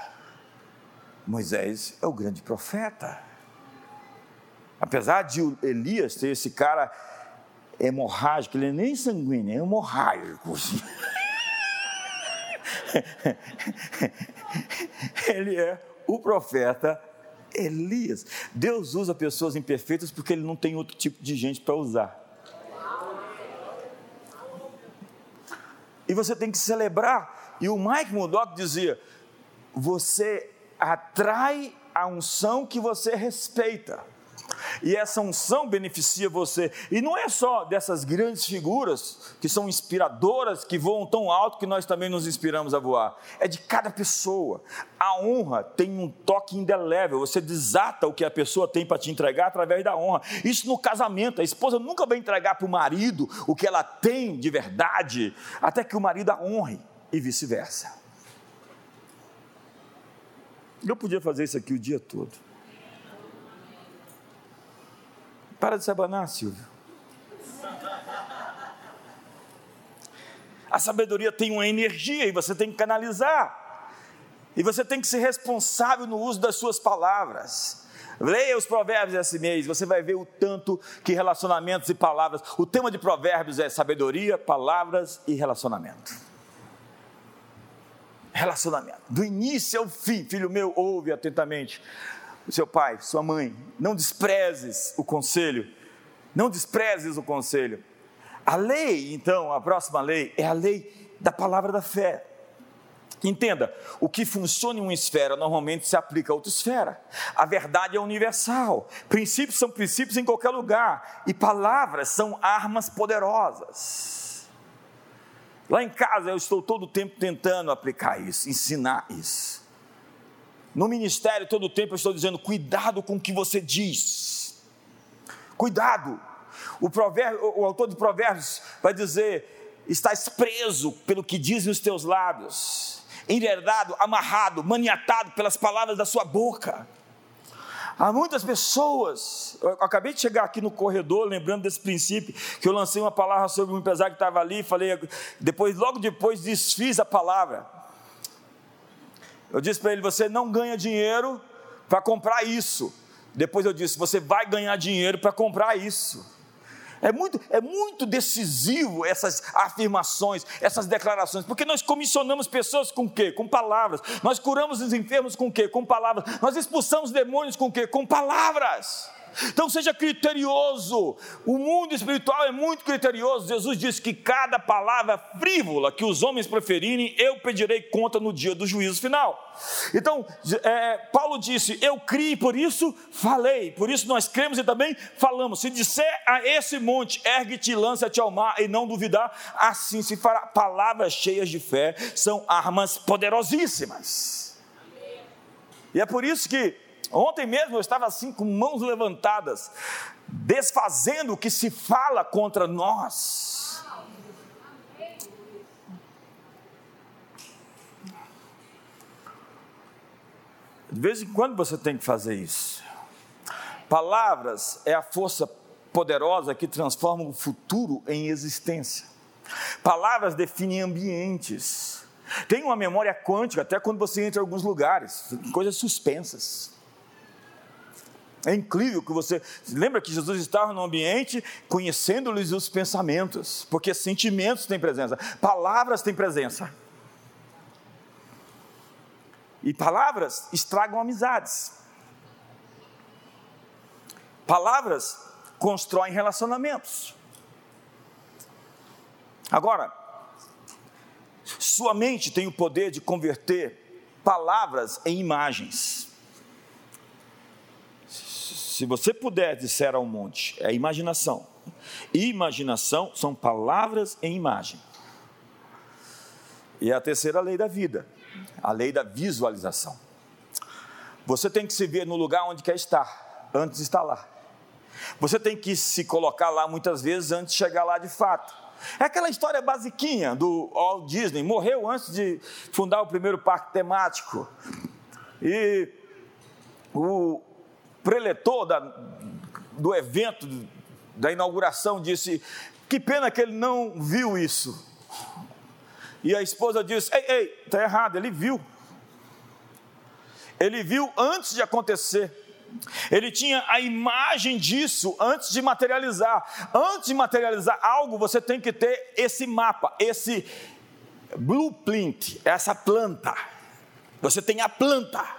Moisés é o grande profeta. Apesar de Elias ter esse cara hemorrágico, ele é nem sanguíneo, é hemorrágico. ele é o profeta Elias. Deus usa pessoas imperfeitas porque ele não tem outro tipo de gente para usar. E você tem que celebrar. E o Mike Murdock dizia: você atrai a unção que você respeita e essa unção beneficia você. E não é só dessas grandes figuras que são inspiradoras, que voam tão alto que nós também nos inspiramos a voar. É de cada pessoa. A honra tem um toque indelével. Você desata o que a pessoa tem para te entregar através da honra. Isso no casamento. A esposa nunca vai entregar para o marido o que ela tem de verdade, até que o marido a honre e vice-versa. Eu podia fazer isso aqui o dia todo. Para de se abanar, Silvio. A sabedoria tem uma energia e você tem que canalizar. E você tem que ser responsável no uso das suas palavras. Leia os provérbios esse mês, você vai ver o tanto que relacionamentos e palavras. O tema de provérbios é sabedoria, palavras e relacionamento. Relacionamento. Do início ao fim, filho meu, ouve atentamente seu pai, sua mãe, não desprezes o conselho, não desprezes o conselho. A lei, então, a próxima lei, é a lei da palavra da fé. Entenda, o que funciona em uma esfera normalmente se aplica a outra esfera. A verdade é universal. Princípios são princípios em qualquer lugar. E palavras são armas poderosas. Lá em casa eu estou todo o tempo tentando aplicar isso, ensinar isso. No ministério, todo o tempo eu estou dizendo: cuidado com o que você diz. Cuidado. O, o autor de Provérbios vai dizer: estás preso pelo que dizem os teus lábios, enredado, amarrado, maniatado pelas palavras da sua boca. Há muitas pessoas, eu acabei de chegar aqui no corredor, lembrando desse princípio, que eu lancei uma palavra sobre um empresário que estava ali, falei, depois, logo depois desfiz a palavra. Eu disse para ele: você não ganha dinheiro para comprar isso. Depois eu disse: você vai ganhar dinheiro para comprar isso. É muito, é muito decisivo essas afirmações, essas declarações, porque nós comissionamos pessoas com quê? Com palavras. Nós curamos os enfermos com quê? Com palavras. Nós expulsamos demônios com quê? Com palavras. Então seja criterioso. O mundo espiritual é muito criterioso. Jesus disse que cada palavra frívola que os homens preferirem, eu pedirei conta no dia do juízo final. Então, é, Paulo disse: Eu criei, por isso falei. Por isso nós cremos e também falamos. Se disser a esse monte, ergue-te lança-te ao mar, e não duvidar, assim se fará. Palavras cheias de fé são armas poderosíssimas. E é por isso que Ontem mesmo eu estava assim com mãos levantadas, desfazendo o que se fala contra nós. De vez em quando você tem que fazer isso. Palavras é a força poderosa que transforma o futuro em existência. Palavras definem ambientes. Tem uma memória quântica até quando você entra em alguns lugares, coisas suspensas. É incrível que você. Lembra que Jesus estava no ambiente conhecendo-lhes os pensamentos, porque sentimentos têm presença, palavras têm presença. E palavras estragam amizades. Palavras constroem relacionamentos. Agora, sua mente tem o poder de converter palavras em imagens. Se você puder disser ao monte, é imaginação. Imaginação são palavras em imagem. E a terceira lei da vida, a lei da visualização. Você tem que se ver no lugar onde quer estar, antes de estar lá. Você tem que se colocar lá muitas vezes antes de chegar lá de fato. É aquela história basiquinha do Walt Disney, morreu antes de fundar o primeiro parque temático. E o preletor da, do evento, da inauguração, disse: Que pena que ele não viu isso. E a esposa disse: Ei, ei, está errado, ele viu. Ele viu antes de acontecer. Ele tinha a imagem disso antes de materializar. Antes de materializar algo, você tem que ter esse mapa, esse blueprint, essa planta. Você tem a planta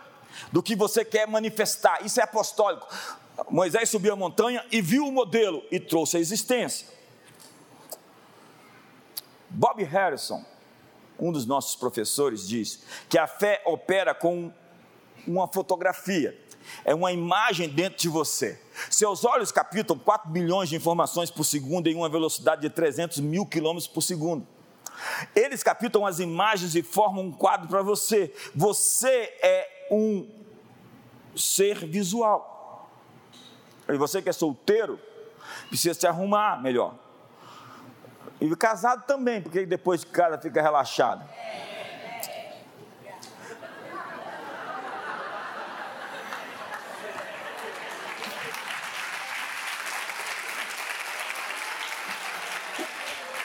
do que você quer manifestar. Isso é apostólico. Moisés subiu a montanha e viu o modelo e trouxe a existência. Bob Harrison, um dos nossos professores, diz que a fé opera com uma fotografia é uma imagem dentro de você. Seus olhos captam 4 bilhões de informações por segundo em uma velocidade de 300 mil quilômetros por segundo. Eles captam as imagens e formam um quadro para você. Você é um ser visual. E você que é solteiro, precisa se arrumar melhor. E casado também, porque depois de casa fica relaxado.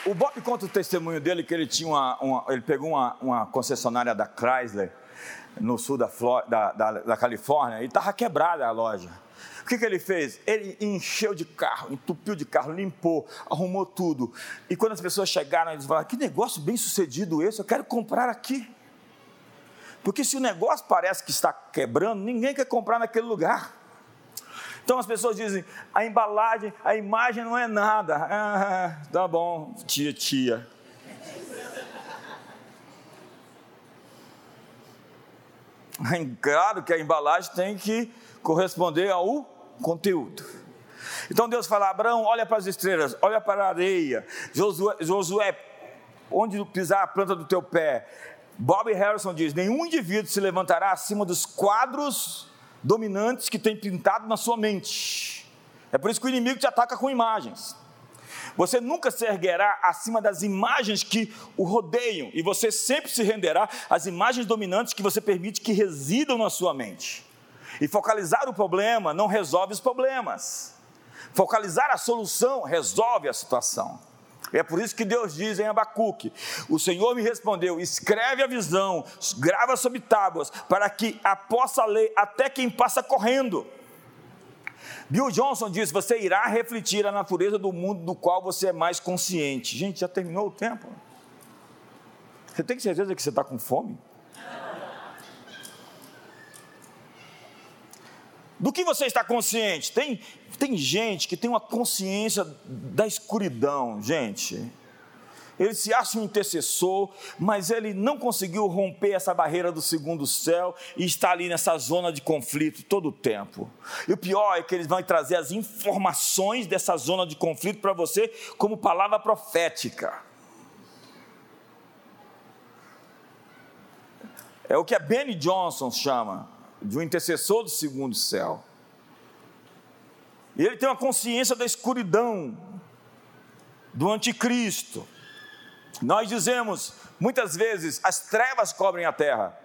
O Bob conta o testemunho dele que ele tinha uma, uma ele pegou uma, uma, concessionária da Chrysler no sul da, da, da, da Califórnia e estava quebrada a loja. O que, que ele fez? Ele encheu de carro, entupiu de carro, limpou, arrumou tudo. E quando as pessoas chegaram, eles falaram: Que negócio bem sucedido esse, eu quero comprar aqui. Porque se o negócio parece que está quebrando, ninguém quer comprar naquele lugar. Então as pessoas dizem: a embalagem, a imagem não é nada. Ah, tá bom, tia, tia. Claro que a embalagem tem que corresponder ao conteúdo. Então Deus fala: Abraão, olha para as estrelas, olha para a areia. Josué, Josué onde pisar a planta do teu pé. Bob Harrison diz: nenhum indivíduo se levantará acima dos quadros dominantes que tem pintado na sua mente. É por isso que o inimigo te ataca com imagens. Você nunca se erguerá acima das imagens que o rodeiam, e você sempre se renderá às imagens dominantes que você permite que residam na sua mente. E focalizar o problema não resolve os problemas. Focalizar a solução resolve a situação. É por isso que Deus diz em Abacuque: O Senhor me respondeu: escreve a visão, grava sobre tábuas, para que a possa ler até quem passa correndo. Bill Johnson diz: Você irá refletir a natureza do mundo do qual você é mais consciente. Gente, já terminou o tempo? Você tem certeza que você está com fome? Do que você está consciente? Tem, tem gente que tem uma consciência da escuridão, gente. Ele se acha um intercessor, mas ele não conseguiu romper essa barreira do segundo céu e está ali nessa zona de conflito todo o tempo. E o pior é que eles vão trazer as informações dessa zona de conflito para você como palavra profética. É o que a Benny Johnson chama de um intercessor do segundo céu. E ele tem uma consciência da escuridão, do anticristo. Nós dizemos, muitas vezes, as trevas cobrem a terra,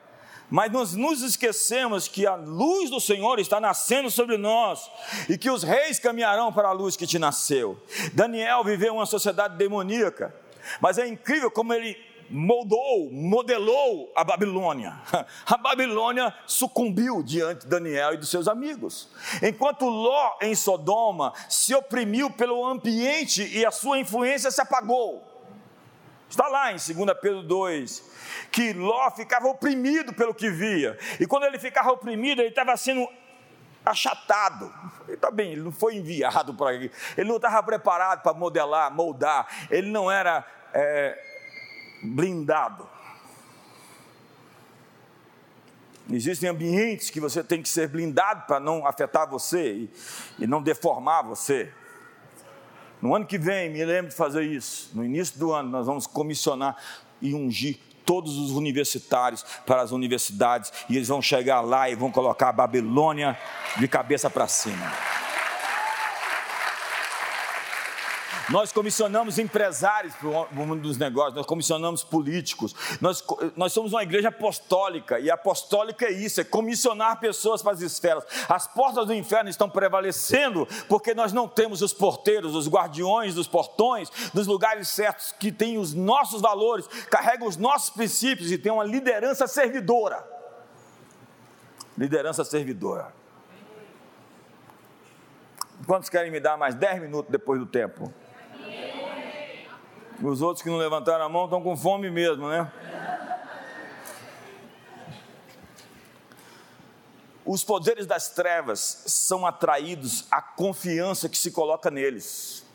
mas nós nos esquecemos que a luz do Senhor está nascendo sobre nós e que os reis caminharão para a luz que te nasceu. Daniel viveu uma sociedade demoníaca, mas é incrível como ele moldou, modelou a Babilônia. A Babilônia sucumbiu diante de Daniel e dos seus amigos. Enquanto Ló em Sodoma se oprimiu pelo ambiente e a sua influência se apagou. Está lá em 2 Pedro 2, que Ló ficava oprimido pelo que via. E quando ele ficava oprimido, ele estava sendo achatado. Está bem, ele não foi enviado para ele não estava preparado para modelar, moldar, ele não era é, blindado. Existem ambientes que você tem que ser blindado para não afetar você e, e, não deformar você. No ano que vem, me lembro de fazer isso. No início do ano, nós vamos comissionar e ungir todos os universitários para as universidades e eles vão chegar lá e vão colocar a Babilônia de cabeça para cima. Nós comissionamos empresários para o mundo dos negócios, nós comissionamos políticos. Nós, nós somos uma igreja apostólica, e apostólica é isso: é comissionar pessoas para as esferas. As portas do inferno estão prevalecendo porque nós não temos os porteiros, os guardiões dos portões, dos lugares certos, que têm os nossos valores, carregam os nossos princípios e têm uma liderança servidora. Liderança servidora. Quantos querem me dar mais 10 minutos depois do tempo? Os outros que não levantaram a mão estão com fome mesmo, né? Os poderes das trevas são atraídos à confiança que se coloca neles.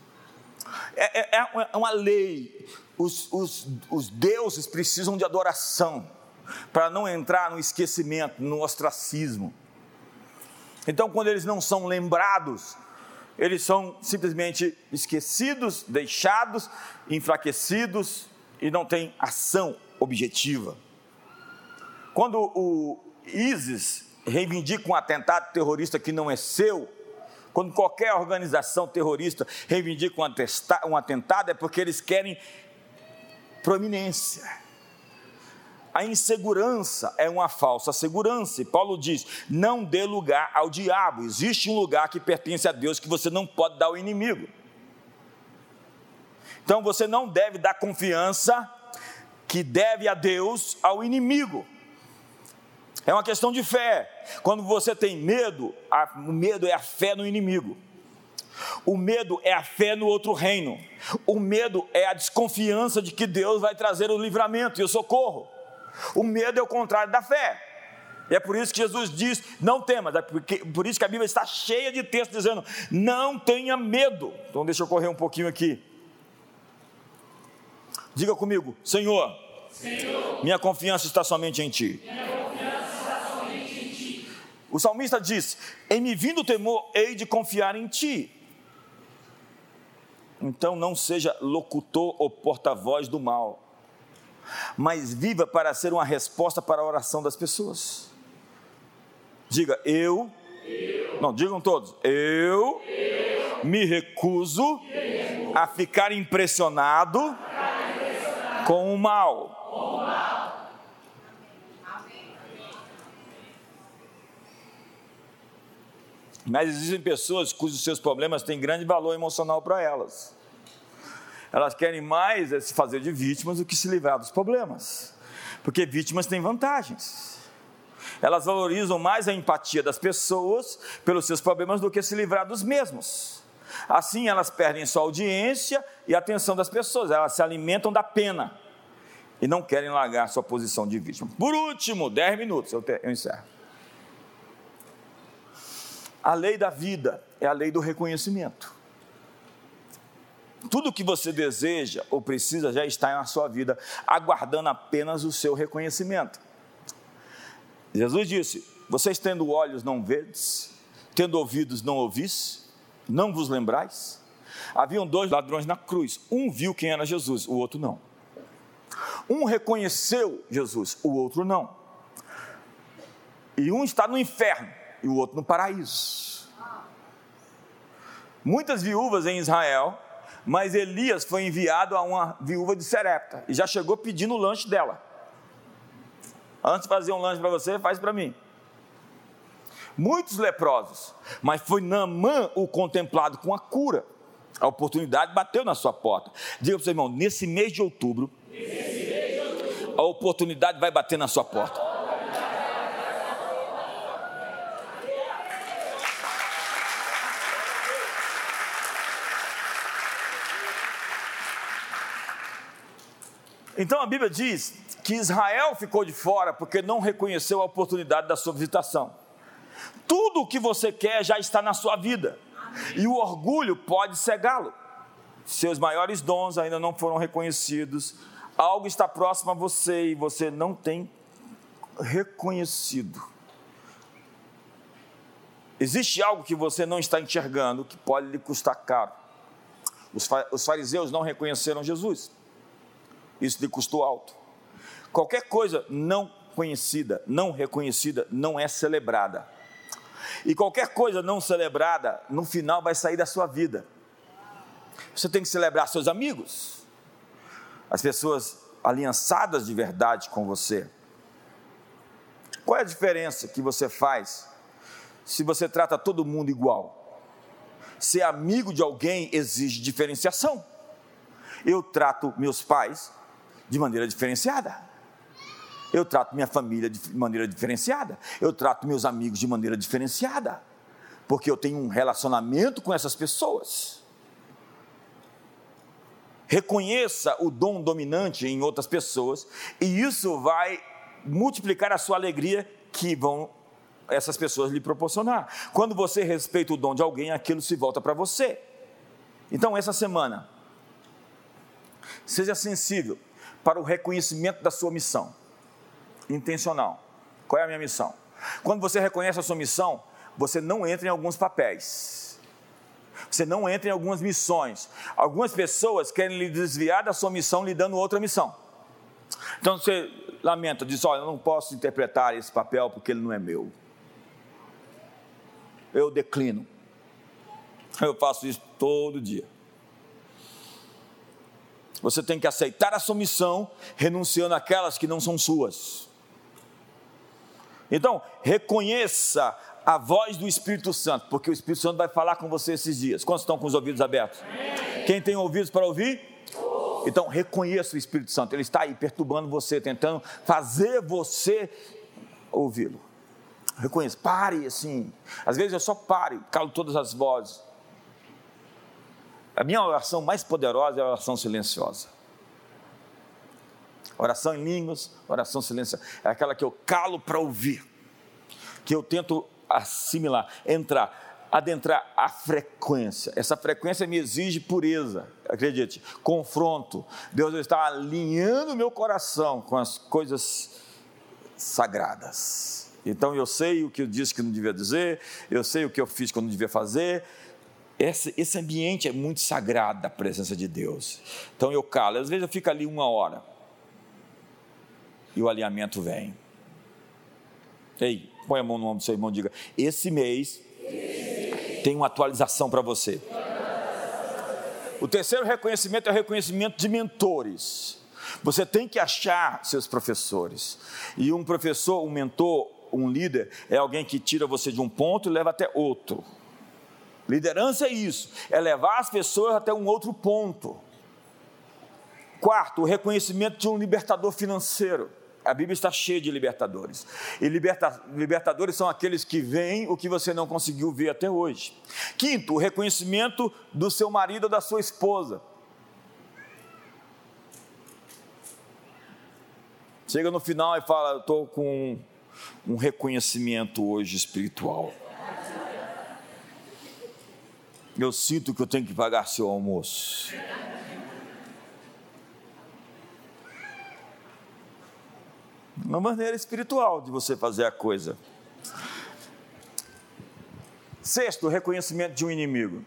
É, é, é uma lei. Os, os, os deuses precisam de adoração para não entrar no esquecimento, no ostracismo. Então, quando eles não são lembrados, eles são simplesmente esquecidos, deixados, enfraquecidos e não têm ação objetiva. Quando o ISIS reivindica um atentado terrorista que não é seu, quando qualquer organização terrorista reivindica um atentado, é porque eles querem proeminência a insegurança é uma falsa segurança. E Paulo diz: não dê lugar ao diabo. Existe um lugar que pertence a Deus que você não pode dar ao inimigo. Então você não deve dar confiança que deve a Deus ao inimigo. É uma questão de fé. Quando você tem medo, a, o medo é a fé no inimigo. O medo é a fé no outro reino. O medo é a desconfiança de que Deus vai trazer o livramento e o socorro. O medo é o contrário da fé. É por isso que Jesus diz: não temas, é porque, por isso que a Bíblia está cheia de textos dizendo: não tenha medo. Então deixa eu correr um pouquinho aqui. Diga comigo, Senhor, Senhor minha confiança está somente em Ti. Somente em ti. O salmista diz: Em me vindo o temor, hei de confiar em Ti. Então não seja locutor ou porta-voz do mal mas viva para ser uma resposta para a oração das pessoas. Diga, eu, eu. não, digam todos, eu, eu. Me, recuso a ficar impressionado, ficar impressionado com o mal. Com o mal. Mas existem pessoas cujos seus problemas têm grande valor emocional para elas. Elas querem mais é se fazer de vítimas do que se livrar dos problemas. Porque vítimas têm vantagens. Elas valorizam mais a empatia das pessoas pelos seus problemas do que se livrar dos mesmos. Assim, elas perdem sua audiência e a atenção das pessoas. Elas se alimentam da pena e não querem largar sua posição de vítima. Por último, 10 minutos, eu, te, eu encerro. A lei da vida é a lei do reconhecimento. Tudo que você deseja ou precisa já está na sua vida, aguardando apenas o seu reconhecimento. Jesus disse: Vocês tendo olhos não vedes, tendo ouvidos não ouvis, não vos lembrais? Haviam dois ladrões na cruz, um viu quem era Jesus, o outro não. Um reconheceu Jesus, o outro não. E um está no inferno e o outro no paraíso. Muitas viúvas em Israel mas Elias foi enviado a uma viúva de Serepta e já chegou pedindo o lanche dela. Antes de fazer um lanche para você, faz para mim. Muitos leprosos, mas foi Naamã o contemplado com a cura. A oportunidade bateu na sua porta. Diga para o seu irmão, nesse mês de outubro a oportunidade vai bater na sua porta. Então a Bíblia diz que Israel ficou de fora porque não reconheceu a oportunidade da sua visitação. Tudo o que você quer já está na sua vida, e o orgulho pode cegá-lo. Seus maiores dons ainda não foram reconhecidos, algo está próximo a você e você não tem reconhecido. Existe algo que você não está enxergando que pode lhe custar caro. Os fariseus não reconheceram Jesus. Isso lhe custou alto. Qualquer coisa não conhecida, não reconhecida, não é celebrada. E qualquer coisa não celebrada, no final vai sair da sua vida. Você tem que celebrar seus amigos, as pessoas aliançadas de verdade com você. Qual é a diferença que você faz se você trata todo mundo igual? Ser amigo de alguém exige diferenciação. Eu trato meus pais de maneira diferenciada. Eu trato minha família de maneira diferenciada. Eu trato meus amigos de maneira diferenciada. Porque eu tenho um relacionamento com essas pessoas. Reconheça o dom dominante em outras pessoas, e isso vai multiplicar a sua alegria que vão essas pessoas lhe proporcionar. Quando você respeita o dom de alguém, aquilo se volta para você. Então, essa semana, seja sensível para o reconhecimento da sua missão intencional. Qual é a minha missão? Quando você reconhece a sua missão, você não entra em alguns papéis. Você não entra em algumas missões. Algumas pessoas querem lhe desviar da sua missão, lhe dando outra missão. Então você lamenta, diz: Olha, eu não posso interpretar esse papel porque ele não é meu. Eu declino. Eu faço isso todo dia. Você tem que aceitar a sua missão, renunciando àquelas que não são suas. Então, reconheça a voz do Espírito Santo, porque o Espírito Santo vai falar com você esses dias. Quantos estão com os ouvidos abertos? Amém. Quem tem ouvidos para ouvir? Então, reconheça o Espírito Santo, ele está aí perturbando você, tentando fazer você ouvi-lo. Reconheça, pare assim. Às vezes eu só pare, calo todas as vozes. A minha oração mais poderosa é a oração silenciosa. Oração em línguas, oração silenciosa. É aquela que eu calo para ouvir, que eu tento assimilar, entrar, adentrar a frequência. Essa frequência me exige pureza, acredite, confronto. Deus está alinhando meu coração com as coisas sagradas. Então eu sei o que eu disse que não devia dizer, eu sei o que eu fiz que eu não devia fazer, esse, esse ambiente é muito sagrado da presença de Deus. Então eu calo. Às vezes eu fico ali uma hora. E o alinhamento vem. Ei, põe a mão no ombro do seu irmão e diga: Esse mês tem uma atualização para você. O terceiro reconhecimento é o reconhecimento de mentores. Você tem que achar seus professores. E um professor, um mentor, um líder é alguém que tira você de um ponto e leva até outro. Liderança é isso, é levar as pessoas até um outro ponto. Quarto, o reconhecimento de um libertador financeiro. A Bíblia está cheia de libertadores. E liberta, libertadores são aqueles que veem o que você não conseguiu ver até hoje. Quinto, o reconhecimento do seu marido ou da sua esposa. Chega no final e fala: Estou com um reconhecimento hoje espiritual eu sinto que eu tenho que pagar seu almoço. Uma maneira espiritual de você fazer a coisa. Sexto, reconhecimento de um inimigo.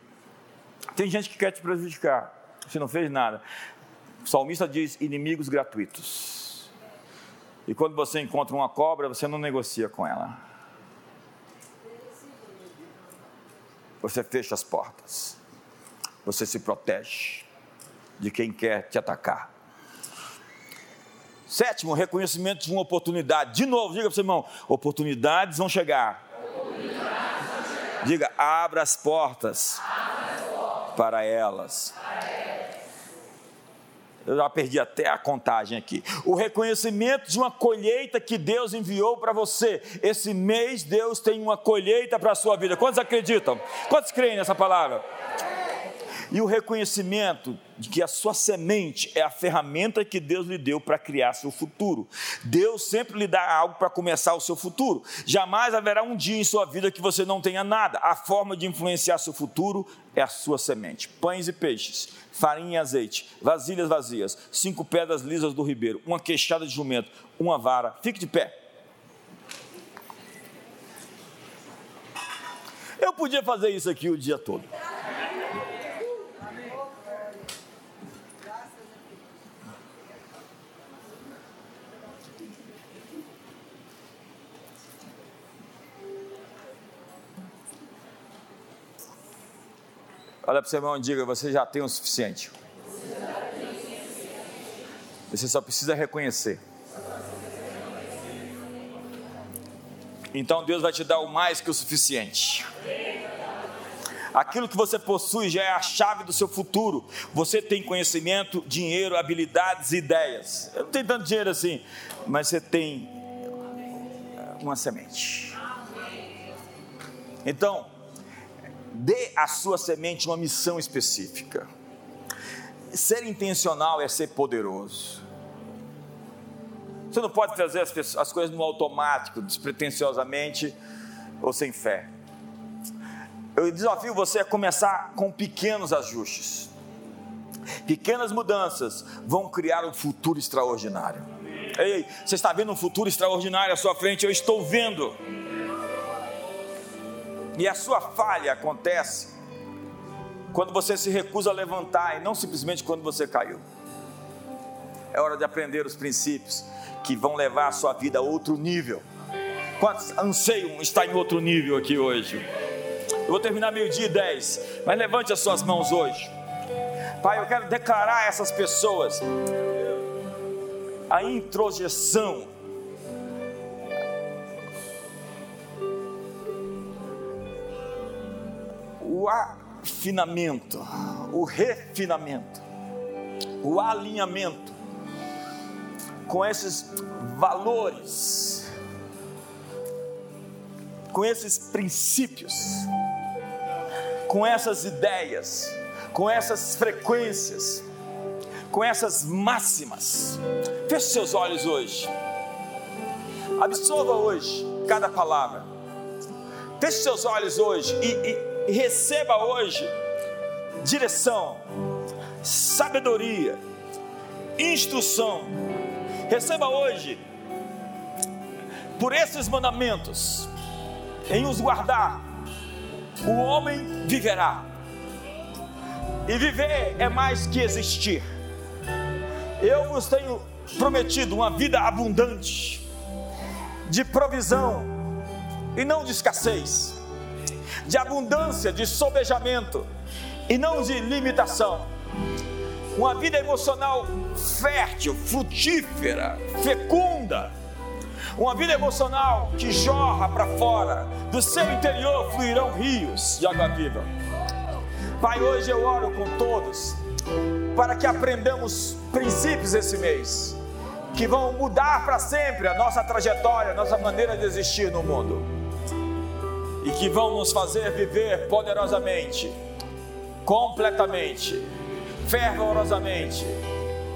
Tem gente que quer te prejudicar, você não fez nada. O salmista diz: inimigos gratuitos. E quando você encontra uma cobra, você não negocia com ela. Você fecha as portas, você se protege de quem quer te atacar. Sétimo, reconhecimento de uma oportunidade. De novo, diga para o seu irmão: oportunidades vão chegar. Diga, abra as portas, abra as portas para elas. Eu já perdi até a contagem aqui. O reconhecimento de uma colheita que Deus enviou para você. Esse mês Deus tem uma colheita para a sua vida. Quantos acreditam? Quantos creem nessa palavra? E o reconhecimento de que a sua semente é a ferramenta que Deus lhe deu para criar seu futuro. Deus sempre lhe dá algo para começar o seu futuro. Jamais haverá um dia em sua vida que você não tenha nada. A forma de influenciar seu futuro é a sua semente. Pães e peixes, farinha e azeite, vasilhas vazias, cinco pedras lisas do ribeiro, uma queixada de jumento, uma vara. Fique de pé. Eu podia fazer isso aqui o dia todo. Olha para o seu irmão e diga: você já tem o suficiente. Você só precisa reconhecer. Então Deus vai te dar o mais que o suficiente. Aquilo que você possui já é a chave do seu futuro. Você tem conhecimento, dinheiro, habilidades, ideias. Eu não tenho tanto dinheiro assim, mas você tem uma semente. Então, dê à sua semente uma missão específica. Ser intencional é ser poderoso. Você não pode fazer as, as coisas no automático, despretensiosamente ou sem fé. Eu desafio você a começar com pequenos ajustes. Pequenas mudanças vão criar um futuro extraordinário. Ei, você está vendo um futuro extraordinário à sua frente? Eu estou vendo. E a sua falha acontece quando você se recusa a levantar e não simplesmente quando você caiu. É hora de aprender os princípios que vão levar a sua vida a outro nível. Quantos anseiam estar em outro nível aqui hoje? Eu vou terminar meio-dia e dez, mas levante as suas mãos hoje. Pai, eu quero declarar a essas pessoas a introjeção o afinamento, o refinamento, o alinhamento com esses valores, com esses princípios, com essas ideias, com essas frequências, com essas máximas. Feche seus olhos hoje. Absorva hoje cada palavra. Feche seus olhos hoje e, e receba hoje direção, sabedoria, instrução. Receba hoje, por esses mandamentos, em os guardar, o homem viverá. E viver é mais que existir. Eu vos tenho prometido uma vida abundante, de provisão e não de escassez de abundância, de sobejamento e não de limitação. Uma vida emocional fértil, frutífera, fecunda. Uma vida emocional que jorra para fora. Do seu interior fluirão rios de água viva. Pai, hoje eu oro com todos para que aprendamos princípios esse mês que vão mudar para sempre a nossa trajetória, a nossa maneira de existir no mundo e que vão nos fazer viver poderosamente, completamente, fervorosamente,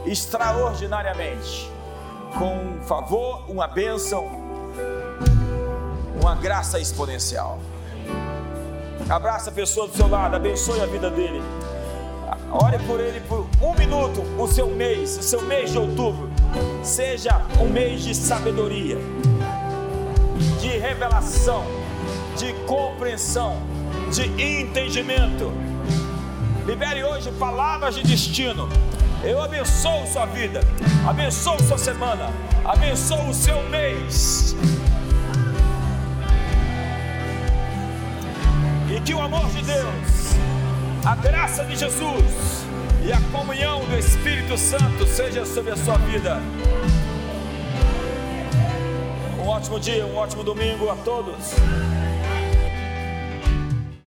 extraordinariamente, com um favor, uma bênção, uma graça exponencial. Abraça a pessoa do seu lado, abençoe a vida dele. Ore por ele por um minuto, o seu mês, o seu mês de outubro, seja um mês de sabedoria, de revelação de compreensão, de entendimento. Libere hoje palavras de destino. Eu abençoo sua vida, abençoo sua semana, abençoo o seu mês. E que o amor de Deus, a graça de Jesus e a comunhão do Espírito Santo seja sobre a sua vida. Um ótimo dia, um ótimo domingo a todos.